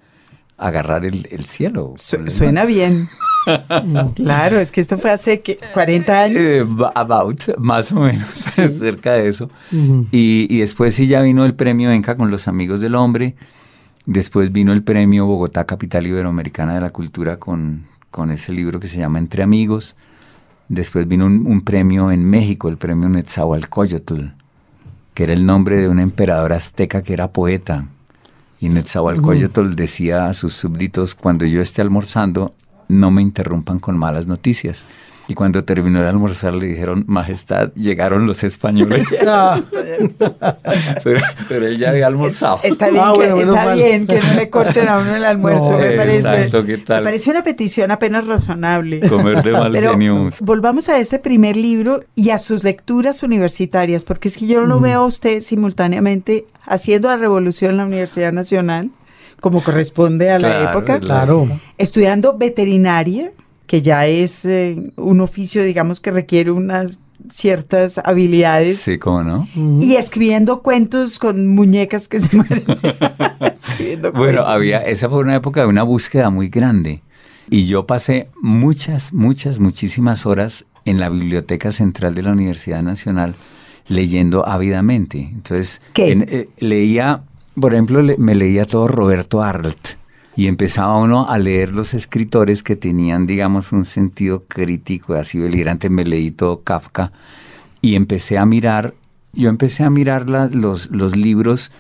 agarrar el, el cielo. Su- suena bien. [laughs] claro, es que esto fue hace ¿qué? 40 años. Eh, about, más o menos, [laughs] cerca de eso. y, y después sí ya vino el premio Enca con los amigos del hombre. Después vino el premio Bogotá Capital Iberoamericana de la Cultura con, con ese libro que se llama Entre Amigos. Después vino un, un premio en México, el premio Netzahualcóyotl, que era el nombre de un emperador azteca que era poeta. Y Netzahualcóyotl decía a sus súbditos, cuando yo esté almorzando, no me interrumpan con malas noticias. Y cuando terminó de almorzar le dijeron, Majestad, llegaron los españoles. [laughs] Ah, [laughs] pero, pero él ya había almorzado. Está bien, Ah, que, bueno, menos está mal. bien que no le corten a uno el [laughs] almuerzo, No, me parece. exacto, ¿qué tal? Me parece una petición apenas razonable. Comer de mal Pero volvamos a ese primer libro y a sus lecturas universitarias, porque es que yo lo veo a usted simultáneamente haciendo la revolución en la Universidad Nacional, como corresponde a la Claro, época, la- claro. estudiando veterinaria, que ya es eh, un oficio, digamos, que requiere unas ciertas habilidades. Sí, ¿cómo no? Y escribiendo cuentos con muñecas que se mueren. [laughs] Escribiendo Bueno, había, esa fue una época de una búsqueda muy grande. Y yo pasé muchas, muchas, muchísimas horas en la Biblioteca Central de la Universidad Nacional leyendo ávidamente. Entonces, ¿Qué? en- eh, leía, por ejemplo, le- me leía todo Roberto Arlt, y empezaba uno a leer los escritores que tenían, digamos, un sentido crítico, así delirante, me leí todo Kafka, y empecé a mirar, yo empecé a mirar los, los libros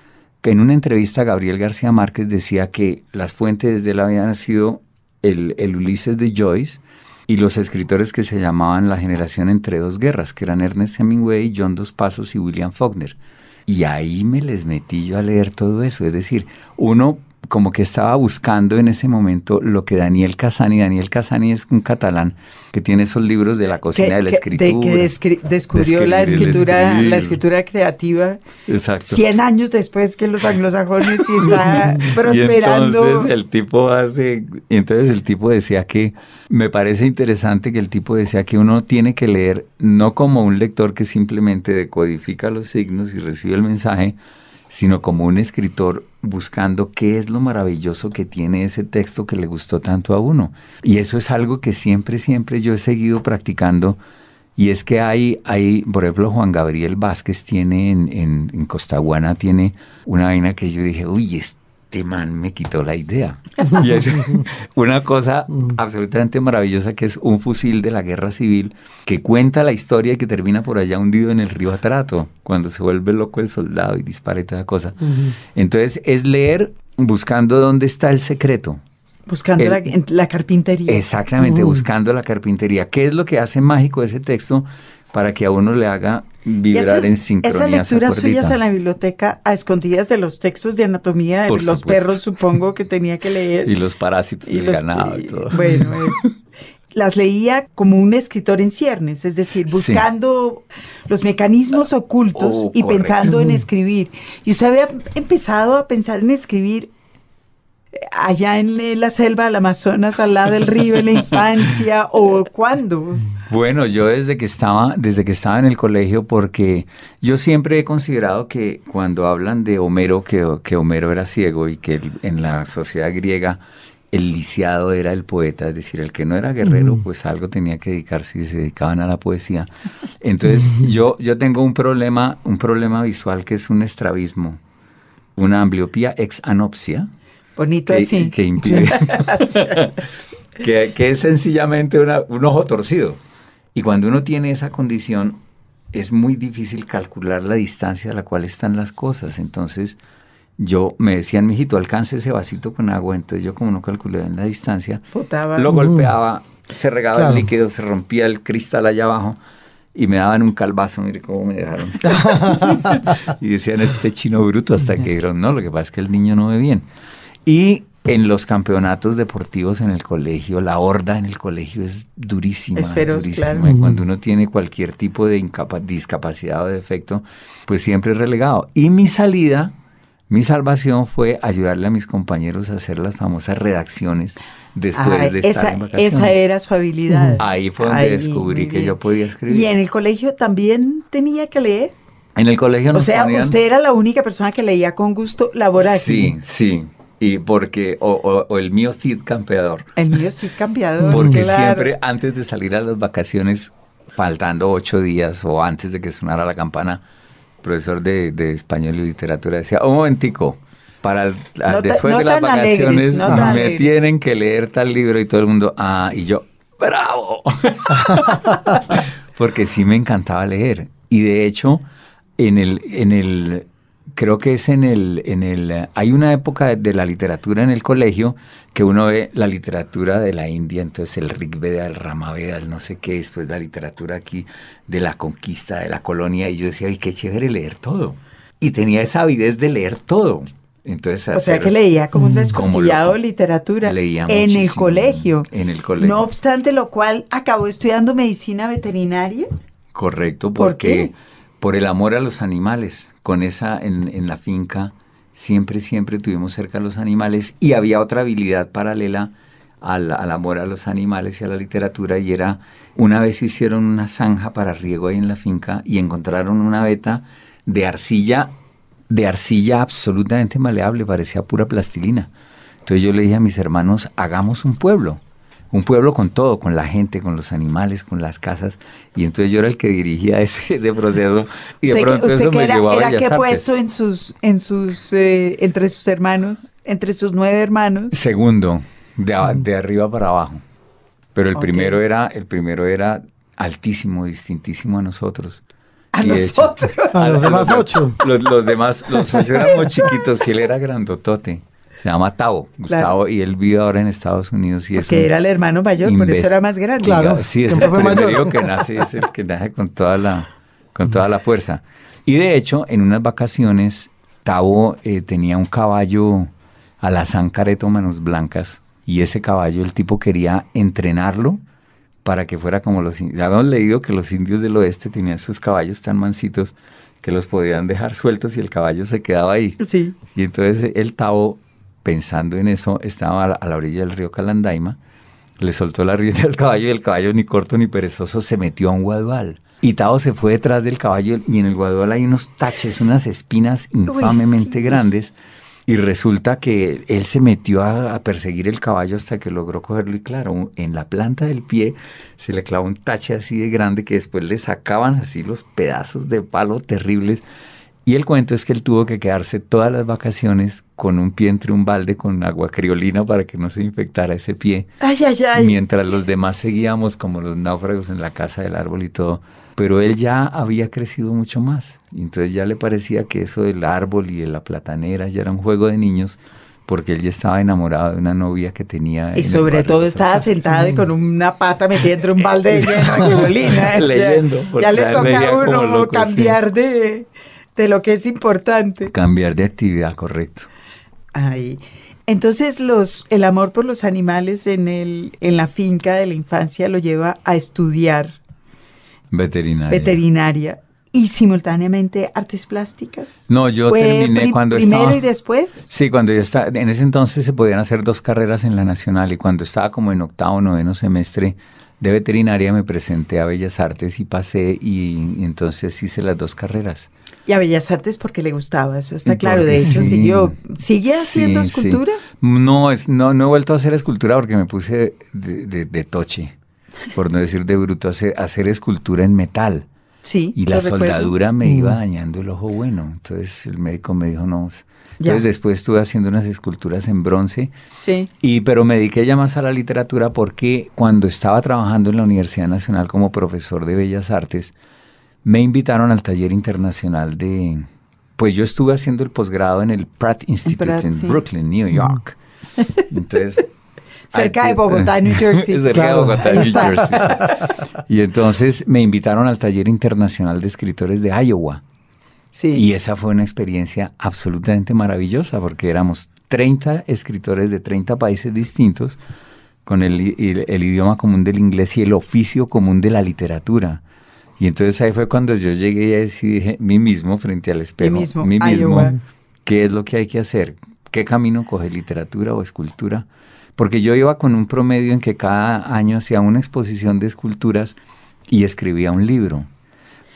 que en una entrevista Gabriel García Márquez decía que las fuentes de él habían sido el, el Ulises de Joyce, y los escritores que se llamaban la generación entre dos guerras, que eran Ernest Hemingway, John Dos Pasos y William Faulkner. Y ahí me les metí yo a leer todo eso. Es decir, uno como que estaba buscando en ese momento lo que Daniel Casani, Daniel Casani es un catalán que tiene esos libros de la cocina de la escritura. que descubrió la escritura, la escritura creativa Exacto. 100 años después que los anglosajones y está prosperando. [laughs] Y entonces el tipo hace, entonces el tipo decía que me parece interesante que el tipo decía que uno tiene que leer no como un lector que simplemente decodifica los signos y recibe el mensaje, sino como un escritor buscando qué es lo maravilloso que tiene ese texto que le gustó tanto a uno. Y eso es algo que siempre, siempre yo he seguido practicando. Y es que hay, hay por ejemplo, Juan Gabriel Vázquez tiene en, en, en Costaguana, tiene una vaina que yo dije, uy, este este man me quitó la idea. [laughs] Y es [laughs] una cosa absolutamente maravillosa que es un fusil de la guerra civil que cuenta la historia y que termina por allá hundido en el río Atrato, cuando se vuelve loco el soldado y dispara y toda cosa. Entonces es leer buscando dónde está el secreto. Buscando la, carpintería. Exactamente, buscando la carpintería. ¿Qué es lo que hace mágico ese texto para que a uno le haga vibrar en sincronía. Esas lecturas suyas en la biblioteca a escondidas de los textos de anatomía de los perros, supongo que tenía que leer. [laughs] Y los parásitos y del ganado y, todo. Bueno, eso. [laughs] Las leía como un escritor en ciernes, es decir, buscando los mecanismos ocultos oh, y pensando en escribir. Y usted había empezado a pensar en escribir allá en la selva del Amazonas, al lado del río, en la infancia, o cuándo? Bueno, yo desde que estaba, desde que estaba en el colegio, porque yo siempre he considerado que cuando hablan de Homero, que, que Homero era ciego y que en la sociedad griega el lisiado era el poeta, es decir, el que no era guerrero, pues algo tenía que dedicarse y se dedicaban a la poesía. Entonces, [laughs] yo, yo tengo un problema, un problema visual que es un estrabismo, una ambliopía ex anopsia, Bonito así. Que impide. [laughs] que, es sencillamente un ojo torcido. Y cuando uno tiene esa condición, es muy difícil calcular la distancia a la cual están las cosas. Entonces, yo me decían, mijito, alcance ese vasito con agua. Entonces, yo, como no calculé en la distancia, lo golpeaba, se regaba el líquido, se rompía el cristal allá abajo y me daban un calvazo, mire cómo me dejaron. [laughs] [laughs] y decían, este chino bruto, hasta que dijeron, no, lo que pasa es que el niño no ve bien. Y en los campeonatos deportivos en el colegio, la horda en el colegio es durísima. Es feroz, durísima. Y cuando uno tiene cualquier tipo de discapacidad o defecto, pues siempre es relegado. Y mi salida, mi salvación fue ayudarle a mis compañeros a hacer las famosas redacciones después de estar en vacaciones. Esa era su habilidad. Ahí fue donde descubrí que yo podía escribir. ¿Y en el colegio también tenía que leer? En el colegio no O sea, usted era la única persona que leía con gusto laboral. Sí, sí y porque o, o, el mío Cid campeador. El mío Cid campeador. Porque siempre antes de salir a las vacaciones, faltando ocho días o antes de que sonara la campana, profesor de, de español y literatura decía, un momentico, para después de las vacaciones me tienen que leer tal libro y todo el mundo, ah, y yo, bravo. [laughs] [laughs] porque sí me encantaba leer. Y de hecho, en el, en el creo que es en el, en el, hay una época de, la literatura en el colegio que uno ve la literatura de la India, entonces el Rig Veda, el Ramaveda, el no sé qué, después la literatura aquí de la conquista de la colonia, y yo decía, ay, qué chévere leer todo. Y tenía esa avidez de leer todo. Entonces, o sea que leía como un descostillado de literatura leía en el colegio. En el colegio. No obstante lo cual acabó estudiando medicina veterinaria. Correcto, porque ¿Por, por el amor a los animales con esa en, la finca, siempre, siempre tuvimos cerca a los animales y había otra habilidad paralela al, al, amor a los animales y a la literatura y era, una vez hicieron una zanja para riego ahí en la finca y encontraron una veta de arcilla, de arcilla absolutamente maleable, parecía pura plastilina. Entonces yo le dije a mis hermanos, hagamos un pueblo. Un pueblo con todo, con la gente, con los animales, con las casas. Y entonces yo era el que dirigía [laughs] ese, ese proceso. Y de ¿Usted, pronto usted eso qué me era, llevó a era qué Artes. puesto en sus, en sus, eh, entre sus hermanos, entre sus nueve hermanos? Segundo, de, a- de arriba para abajo. Pero el primero era, el primero era altísimo, distintísimo a nosotros. A Y de hecho- nosotros. A los demás [laughs] ocho. Los, los demás, los ocho éramos chiquitos y él era grandotote. Se llama Tavo, Gustavo, y él vive ahora en Estados Unidos. Y es Porque un era el hermano mayor, por eso era más grande. Claro. Sí, es siempre el fue mayor. que nace, es el que nace con toda la, con toda la fuerza. Y de hecho, en unas vacaciones, Tavo eh, tenía un caballo alazán careto manos blancas, y ese caballo el tipo quería entrenarlo para que fuera como los indios. Habíamos leído que los indios del oeste tenían sus caballos tan mansitos que los podían dejar sueltos y el caballo se quedaba ahí. Sí. Y entonces el Tavo, pensando en eso, estaba a la, a la orilla del río Calandaima, le soltó la rienda al caballo y el caballo, ni corto ni perezoso, se metió a un guadual. Y Tavo se fue detrás del caballo y en el guadual hay unos taches, unas espinas infamemente sí. grandes. Y resulta que él se metió a, a perseguir el caballo hasta que logró cogerlo y claro, en la planta del pie se le clavó un tache así de grande que después le sacaban así los pedazos de palo terribles. Y el cuento es que él tuvo que quedarse todas las vacaciones con un pie entre un balde con agua criolina para que no se infectara ese pie. Ay, ay, ay. Mientras los demás seguíamos como los náufragos en la casa del árbol y todo. Pero él ya había crecido mucho más. Entonces ya le parecía que eso del árbol y de la platanera ya era un juego de niños porque él ya estaba enamorado de una novia que tenía. en Y sobre todo estaba sentado y con una pata metida entre un balde de. [laughs] Ya- Leyendo, Ya le toca a uno loco, sí. cambiar de, de lo que es importante. Cambiar de actividad, correcto. Ay. Entonces los, el amor por los animales en, el, en la finca de la infancia lo lleva a estudiar Veterinaria. veterinaria y simultáneamente artes plásticas. No, yo ¿Fue terminé cuando primero estaba... y después. Sí, cuando yo estaba, en ese entonces se podían hacer dos carreras en la nacional y cuando estaba como en octavo noveno semestre de veterinaria me presenté a Bellas Artes y pasé y, y entonces hice las dos carreras. Y a Bellas Artes porque le gustaba, eso está claro. porque De hecho, sí. siguió, ¿sigue haciendo Sí, sí. escultura? No, es, no, no he vuelto a hacer escultura porque me puse de, de- de toche, por no decir de bruto, a hacer, a hacer escultura en metal. Sí. Y la recuerdo. soldadura me iba dañando el ojo bueno. Entonces el médico me dijo no. Ya. Entonces después estuve haciendo unas esculturas en bronce Sí. Y pero me dediqué ya más a la literatura porque cuando estaba trabajando en la Universidad Nacional como profesor de Bellas Artes, me invitaron al taller internacional de pues yo estuve haciendo el posgrado en el Pratt Institute Pratt, en sí. Brooklyn, New York. [laughs] Entonces Cerca de Bogotá, New [laughs] Jersey. Cerca Claro. de Bogotá, New. Jersey. sí. Y entonces me invitaron al taller internacional de escritores de Iowa. Sí. Y esa fue una experiencia absolutamente maravillosa porque éramos 30 escritores de 30 países distintos con el, i- el- el idioma común del inglés y el oficio común de la literatura. Y entonces ahí fue cuando yo llegué y dije, mí mismo frente al espejo, mismo, mí mismo, Iowa. ¿qué es lo que hay que hacer? ¿Qué camino coge literatura o escultura? Porque yo iba con un promedio en que cada año hacía una exposición de esculturas y escribía un libro.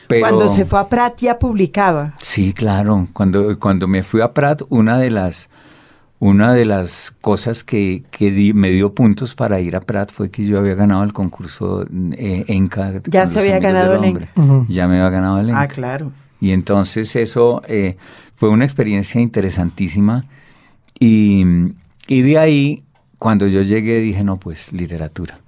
Pero- Cuando se fue a Prat ya publicaba. Sí, claro. Cuando, cuando me fui a Prat, una de las, una de las cosas que, que di- me dio puntos para ir a Prat fue que yo había ganado el concurso eh, Enca. Ya se había ganado el. Enca. Ya me había ganado el Enca. Ah, claro. Y entonces eso eh, fue una experiencia interesantísima. Y, y de ahí, cuando yo llegué, dije, no, pues literatura.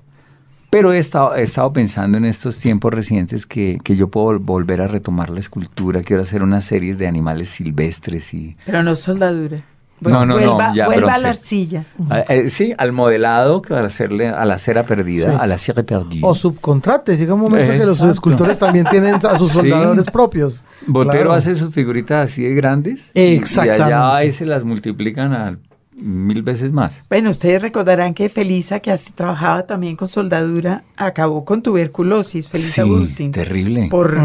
Pero he estado, he estado pensando en estos tiempos recientes que, que yo puedo vol- volver a retomar la escultura. Quiero hacer unas series de animales silvestres y... Pero no soldadura. No, no, no, vuelva, ya vuelva a la arcilla. Ah, eh, sí, al modelado, que para hacerle a la cera perdida, Sí. a la cera perdida. O subcontrates. Llega un momento que los Exacto. escultores también tienen a sus [laughs] Sí. soldadores propios. Botero Claro. hace sus figuritas así de grandes. y- Exactamente. Y allá ahí se las multiplican a mil veces más. Bueno, ustedes recordarán que Felisa, que así trabajaba también con soldadura, acabó con tuberculosis, Felisa Sí, Agustín. terrible. Por,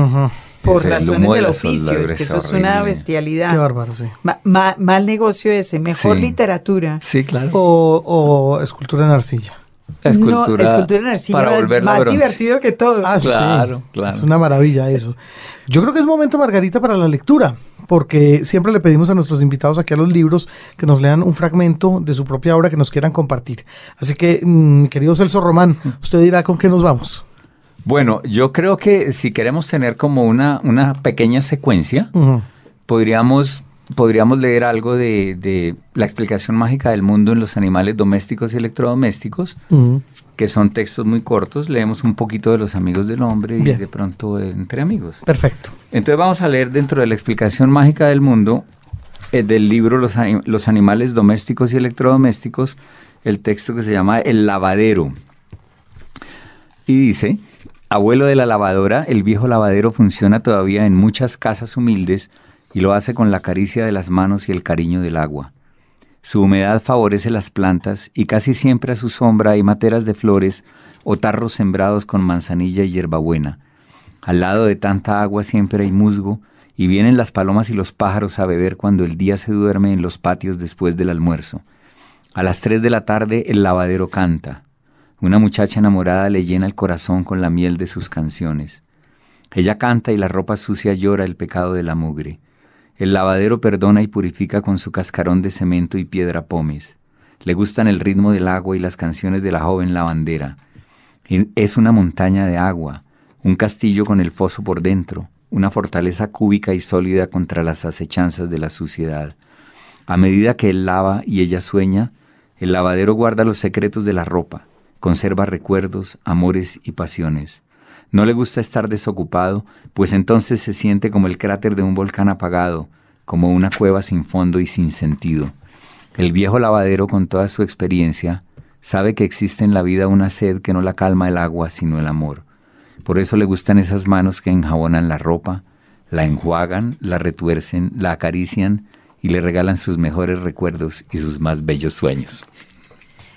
por razones de del la oficio. Es que es eso es una bestialidad. Qué bárbaro, sí. Ma- ma- mal negocio ese, mejor Sí. literatura. Sí, claro. O, o escultura en arcilla. Escultura, no, escultura en arcilla es más divertido que todo. Ah, claro, claro. Es una maravilla eso. Yo creo que es momento, Margarita, para la lectura, porque siempre le pedimos a nuestros invitados aquí a los libros que nos lean un fragmento de su propia obra que nos quieran compartir. Así que, mm, querido Celso Román, usted dirá con qué nos vamos. Bueno, yo creo que si queremos tener como una, una pequeña secuencia, podríamos podríamos leer algo de, la explicación mágica del mundo en los animales domésticos y electrodomésticos, que son textos muy cortos. Leemos un poquito de los amigos del hombre y de pronto entre amigos. Perfecto. Entonces vamos a leer dentro de la explicación mágica del mundo eh, del libro los, los animales domésticos y electrodomésticos, el texto que se llama El lavadero. Y dice, abuelo de la lavadora, el viejo lavadero funciona todavía en muchas casas humildes y lo hace con la caricia de las manos y el cariño del agua. Su humedad favorece las plantas y casi siempre a su sombra hay materas de flores o tarros sembrados con manzanilla y hierbabuena. Al lado de tanta agua siempre hay musgo y vienen las palomas y los pájaros a beber cuando el día se duerme en los patios después del almuerzo. A las tres de la tarde el lavadero canta. Una muchacha enamorada le llena el corazón con la miel de sus canciones. Ella canta y la ropa sucia llora el pecado de la mugre. El lavadero perdona y purifica con su cascarón de cemento y piedra pomes. Le gustan el ritmo del agua y las canciones de la joven lavandera. Es una montaña de agua, un castillo con el foso por dentro, una fortaleza cúbica y sólida contra las acechanzas de la suciedad. A medida que él lava y ella sueña, el lavadero guarda los secretos de la ropa, conserva recuerdos, amores y pasiones. No le gusta estar desocupado, pues entonces se siente como el cráter de un volcán apagado, como una cueva sin fondo y sin sentido. El viejo lavadero, con toda su experiencia, sabe que existe en la vida una sed que no la calma el agua, sino el amor. Por eso le gustan esas manos que enjabonan la ropa, la enjuagan, la retuercen, la acarician y le regalan sus mejores recuerdos y sus más bellos sueños.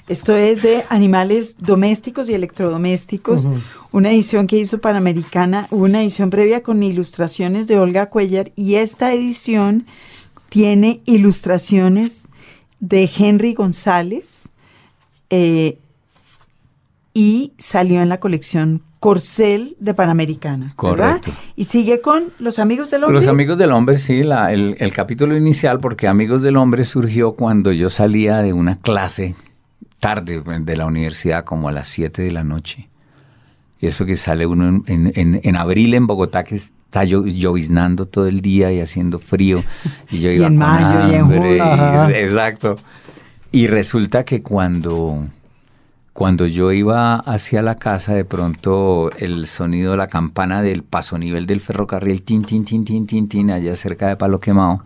Esto es de Animales Domésticos y Electrodomésticos, una edición que hizo Panamericana, una edición previa con ilustraciones de Olga Cuellar y esta edición tiene ilustraciones de Henry González eh, y salió en la colección Corcel de Panamericana. Correcto. Y sigue con Los Amigos del Hombre. Los Amigos del Hombre, sí, el, el capítulo inicial, porque Amigos del Hombre surgió cuando yo salía de una clase tarde de la universidad, como a las 7 de la noche. Y eso que sale uno en, abril en Bogotá, que está lloviznando todo el día y haciendo frío. Y yo iba en mayo y en julio. [laughs] Exacto. Y resulta que cuando, cuando yo iba hacia la casa, de pronto el sonido de la campana del paso nivel del ferrocarril, tin, tin, tin, tin, tin, tin, allá cerca de Palo Quemado,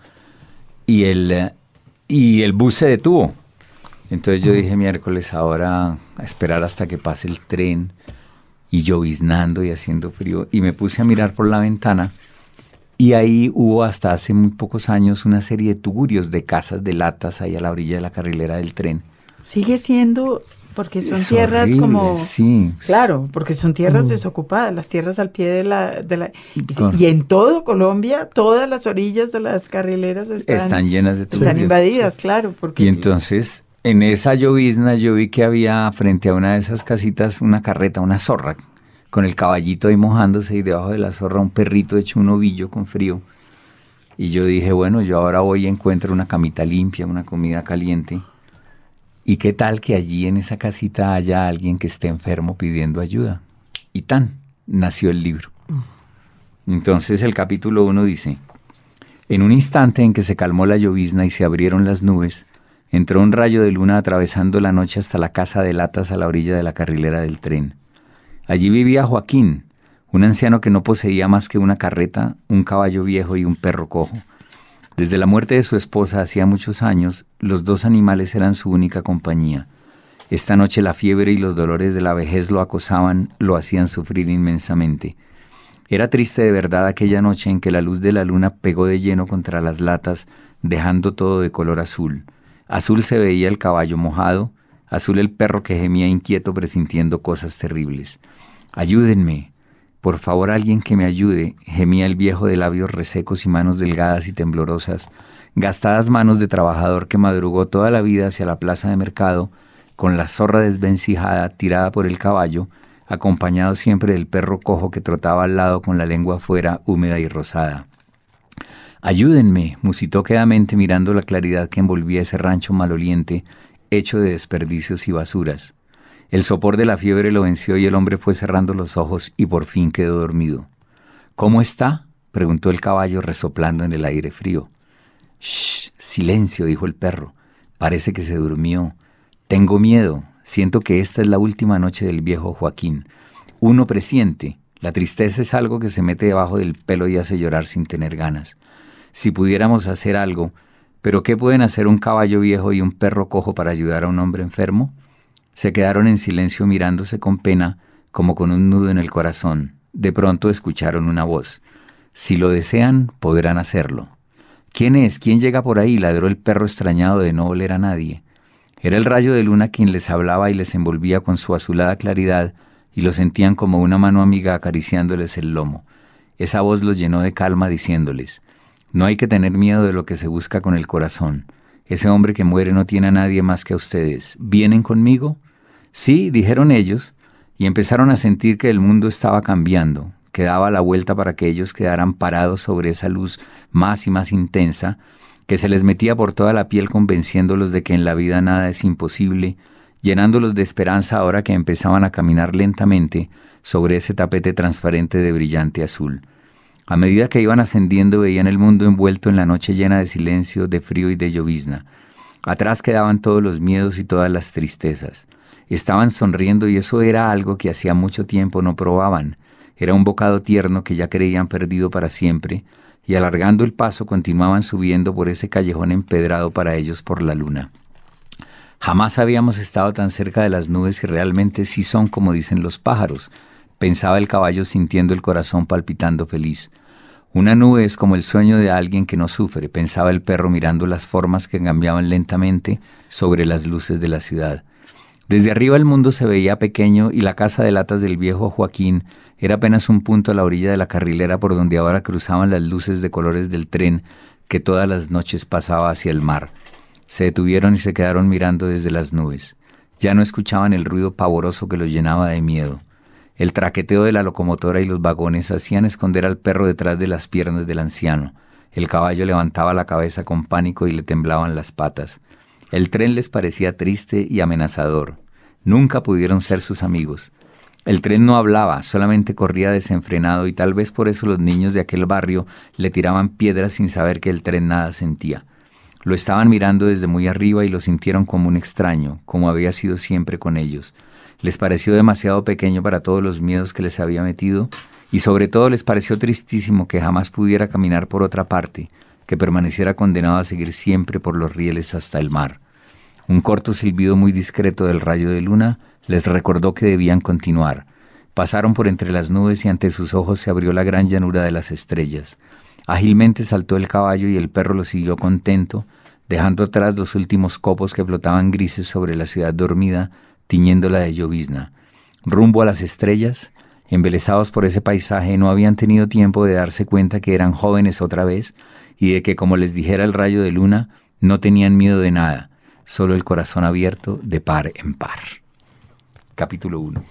y el, y el bus se detuvo. Entonces yo dije miércoles, ahora a esperar hasta que pase el tren y lloviznando y haciendo frío. Y me puse a mirar por la ventana y ahí hubo hasta hace muy pocos años una serie de tugurios de casas de latas ahí a la orilla de la carrilera del tren. Sigue siendo porque son tierras como sí claro porque son tierras mm. desocupadas las tierras al pie de la, de la y, en todo Colombia todas las orillas de las carrileras están, están llenas de tugurios, están invadidas claro porque y entonces en esa llovizna yo vi que había frente a una de esas casitas una carreta, una zorra, con el caballito ahí mojándose y debajo de la zorra un perrito hecho un ovillo con frío. Y yo dije, bueno, yo ahora voy y encuentro una camita limpia, una comida caliente. ¿Y qué tal que allí en esa casita haya alguien que esté enfermo pidiendo ayuda? Y tan nació el libro. Entonces el capítulo 1 dice, en un instante en que se calmó la llovizna y se abrieron las nubes, Entró un rayo de luna atravesando la noche hasta la casa de latas a la orilla de la carrilera del tren. Allí vivía Joaquín, un anciano que no poseía más que una carreta, un caballo viejo y un perro cojo. Desde la muerte de su esposa hacía muchos años, los dos animales eran su única compañía. Esta noche la fiebre y los dolores de la vejez lo acosaban, lo hacían sufrir inmensamente. Era triste de verdad aquella noche en que la luz de la luna pegó de lleno contra las latas, dejando todo de color azul. Azul se veía el caballo mojado, azul el perro que gemía inquieto presintiendo cosas terribles. Ayúdenme, por favor alguien que me ayude, gemía el viejo de labios resecos y manos delgadas y temblorosas, gastadas manos de trabajador que madrugó toda la vida hacia la plaza de mercado con la zorra desvencijada tirada por el caballo, acompañado siempre del perro cojo que trotaba al lado con la lengua afuera, húmeda y rosada. Ayúdenme, musitó quedamente mirando la claridad que envolvía ese rancho maloliente, hecho de desperdicios y basuras. El sopor de la fiebre lo venció y el hombre fue cerrando los ojos y por fin quedó dormido. ¿Cómo está? preguntó el caballo resoplando en el aire frío. Shh, silencio, dijo el perro. Parece que se durmió. Tengo miedo. Siento que esta es la última noche del viejo Joaquín. Uno presiente. La tristeza es algo que se mete debajo del pelo y hace llorar sin tener ganas. Si pudiéramos hacer algo, pero ¿qué pueden hacer un caballo viejo y un perro cojo para ayudar a un hombre enfermo? Se quedaron en silencio mirándose con pena, como con un nudo en el corazón. De pronto escucharon una voz. Si lo desean, podrán hacerlo. ¿Quién es? ¿Quién llega por ahí? ladró el perro extrañado de no oler a nadie. Era el rayo de luna quien les hablaba y les envolvía con su azulada claridad, y lo sentían como una mano amiga acariciándoles el lomo. Esa voz los llenó de calma diciéndoles, No hay que tener miedo de lo que se busca con el corazón. Ese hombre que muere no tiene a nadie más que a ustedes. ¿Vienen conmigo? Sí, dijeron ellos, y empezaron a sentir que el mundo estaba cambiando, que daba la vuelta para que ellos quedaran parados sobre esa luz más y más intensa, que se les metía por toda la piel convenciéndolos de que en la vida nada es imposible, llenándolos de esperanza ahora que empezaban a caminar lentamente sobre ese tapete transparente de brillante azul. A medida que iban ascendiendo veían el mundo envuelto en la noche llena de silencio, de frío y de llovizna. Atrás quedaban todos los miedos y todas las tristezas. Estaban sonriendo y eso era algo que hacía mucho tiempo no probaban. Era un bocado tierno que ya creían perdido para siempre, y alargando el paso continuaban subiendo por ese callejón empedrado para ellos por la luna. Jamás habíamos estado tan cerca de las nubes y realmente sí son como dicen los pájaros, pensaba el caballo sintiendo el corazón palpitando feliz. Una nube es como el sueño de alguien que no sufre, pensaba el perro mirando las formas que cambiaban lentamente sobre las luces de la ciudad. Desde arriba el mundo se veía pequeño y la casa de latas del viejo Joaquín era apenas un punto a la orilla de la carrilera por donde ahora cruzaban las luces de colores del tren que todas las noches pasaba hacia el mar. Se detuvieron y se quedaron mirando desde las nubes. Ya no escuchaban el ruido pavoroso que los llenaba de miedo. El traqueteo de la locomotora y los vagones hacían esconder al perro detrás de las piernas del anciano. El caballo levantaba la cabeza con pánico y le temblaban las patas. El tren les parecía triste y amenazador. Nunca pudieron ser sus amigos. El tren no hablaba, solamente corría desenfrenado y tal vez por eso los niños de aquel barrio le tiraban piedras sin saber que el tren nada sentía. Lo estaban mirando desde muy arriba y lo sintieron como un extraño, como había sido siempre con ellos. Les pareció demasiado pequeño para todos los miedos que les había metido y sobre todo les pareció tristísimo que jamás pudiera caminar por otra parte, que permaneciera condenado a seguir siempre por los rieles hasta el mar. Un corto silbido muy discreto del rayo de luna les recordó que debían continuar. Pasaron por entre las nubes y ante sus ojos se abrió la gran llanura de las estrellas. Ágilmente saltó el caballo y el perro lo siguió contento, dejando atrás los últimos copos que flotaban grises sobre la ciudad dormida, tiñéndola de llovizna. Rumbo a las estrellas, embelesados por ese paisaje, no habían tenido tiempo de darse cuenta que eran jóvenes otra vez y de que, como les dijera el rayo de luna, no tenían miedo de nada, solo el corazón abierto de par en par capítulo 1.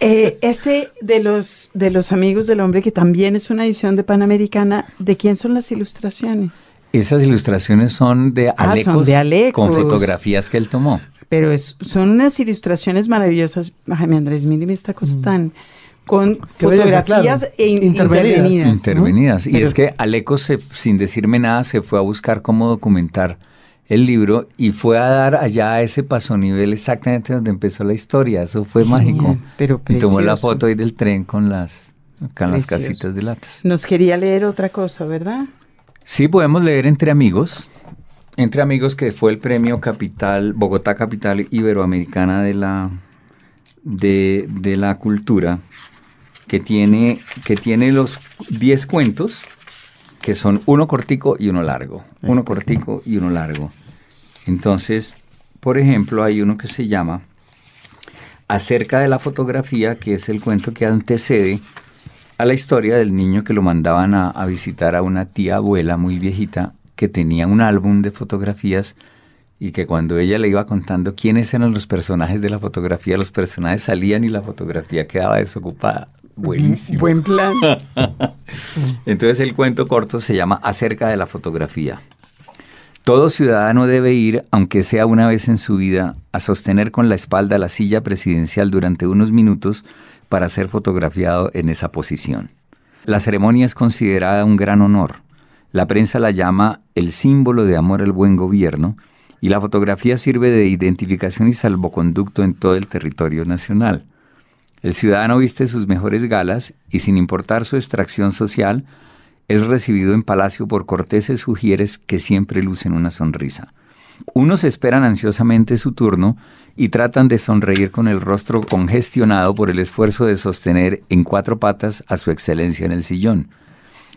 Eh, este de los, de los amigos del hombre, que también es una edición de Panamericana, ¿de quién son las ilustraciones? Esas ilustraciones son de Ah, Alecos, son de Alecos. con fotografías que él tomó. Pero es, son unas ilustraciones maravillosas. Jaime Andrés, mire esta cosa tan con Qué belleza, fotografías claro. e in- Intervenidas. intervenidas. ¿no? intervenidas. Y Pero- es que Alecos, se- sin decirme nada, se fue a buscar cómo documentar el libro y fue a dar allá a ese pasonivel exactamente donde empezó la historia. Eso fue mágico. pero y tomó la foto ahí del tren con las, con las casitas de latas. Nos quería leer otra cosa, ¿verdad? Sí, podemos leer Entre Amigos. Entre Amigos, que fue el premio Capital, Bogotá Capital Iberoamericana de la, de, de la Cultura, que tiene, que tiene los 10 cuentos, que son uno cortico y uno largo. Uno cortico y uno largo. Entonces, por ejemplo, hay uno que se llama Acerca de la fotografía, que es el cuento que antecede a la historia del niño que lo mandaban a, a visitar a una tía abuela muy viejita que tenía un álbum de fotografías y que cuando ella le iba contando quiénes eran los personajes de la fotografía, los personajes salían y la fotografía quedaba desocupada. Buenísimo. Buen plan. [laughs] Entonces el cuento corto se llama Acerca de la fotografía. Todo ciudadano debe ir, aunque sea una vez en su vida, a sostener con la espalda la silla presidencial durante unos minutos para ser fotografiado en esa posición. La ceremonia es considerada un gran honor. La prensa la llama el símbolo de amor al buen gobierno y la fotografía sirve de identificación y salvoconducto en todo el territorio nacional. El ciudadano viste sus mejores galas y sin importar su extracción social, es recibido en palacio por corteses sugieres que siempre lucen una sonrisa. Unos esperan ansiosamente su turno y tratan de sonreír con el rostro congestionado por el esfuerzo de sostener en cuatro patas a su excelencia en el sillón.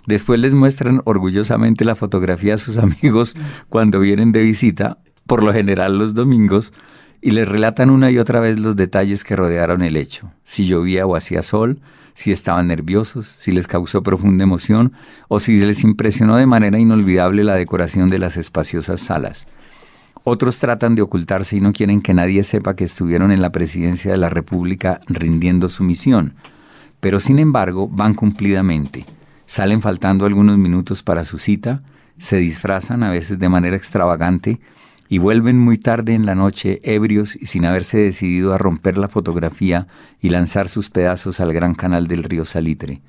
Después les muestran orgullosamente la fotografía a sus amigos cuando vienen de visita por lo general los domingos, y les relatan una y otra vez los detalles que rodearon el hecho, si llovía o hacía sol, si estaban nerviosos, si les causó profunda emoción o si les impresionó de manera inolvidable la decoración de las espaciosas salas. Otros tratan de ocultarse y no quieren que nadie sepa que estuvieron en la presidencia de la República rindiendo su misión, pero sin embargo van cumplidamente. Salen faltando algunos minutos para su cita, se disfrazan a veces de manera extravagante, y vuelven muy tarde en la noche ebrios y sin haberse decidido a romper la fotografía y lanzar sus pedazos al gran canal del río Salitre.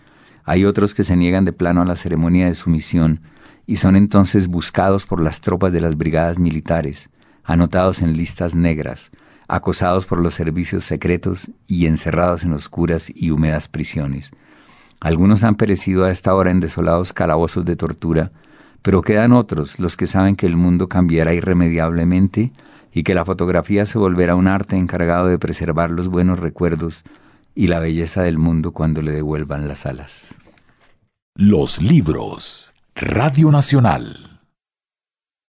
Hay otros que se niegan de plano a la ceremonia de sumisión y son entonces buscados por las tropas de las brigadas militares, anotados en listas negras, acosados por los servicios secretos y encerrados en oscuras y húmedas prisiones. Algunos han perecido a esta hora en desolados calabozos de tortura, pero quedan otros, los que saben que el mundo cambiará irremediablemente y que la fotografía se volverá un arte encargado de preservar los buenos recuerdos y la belleza del mundo cuando le devuelvan las alas. Los libros. Radio Nacional.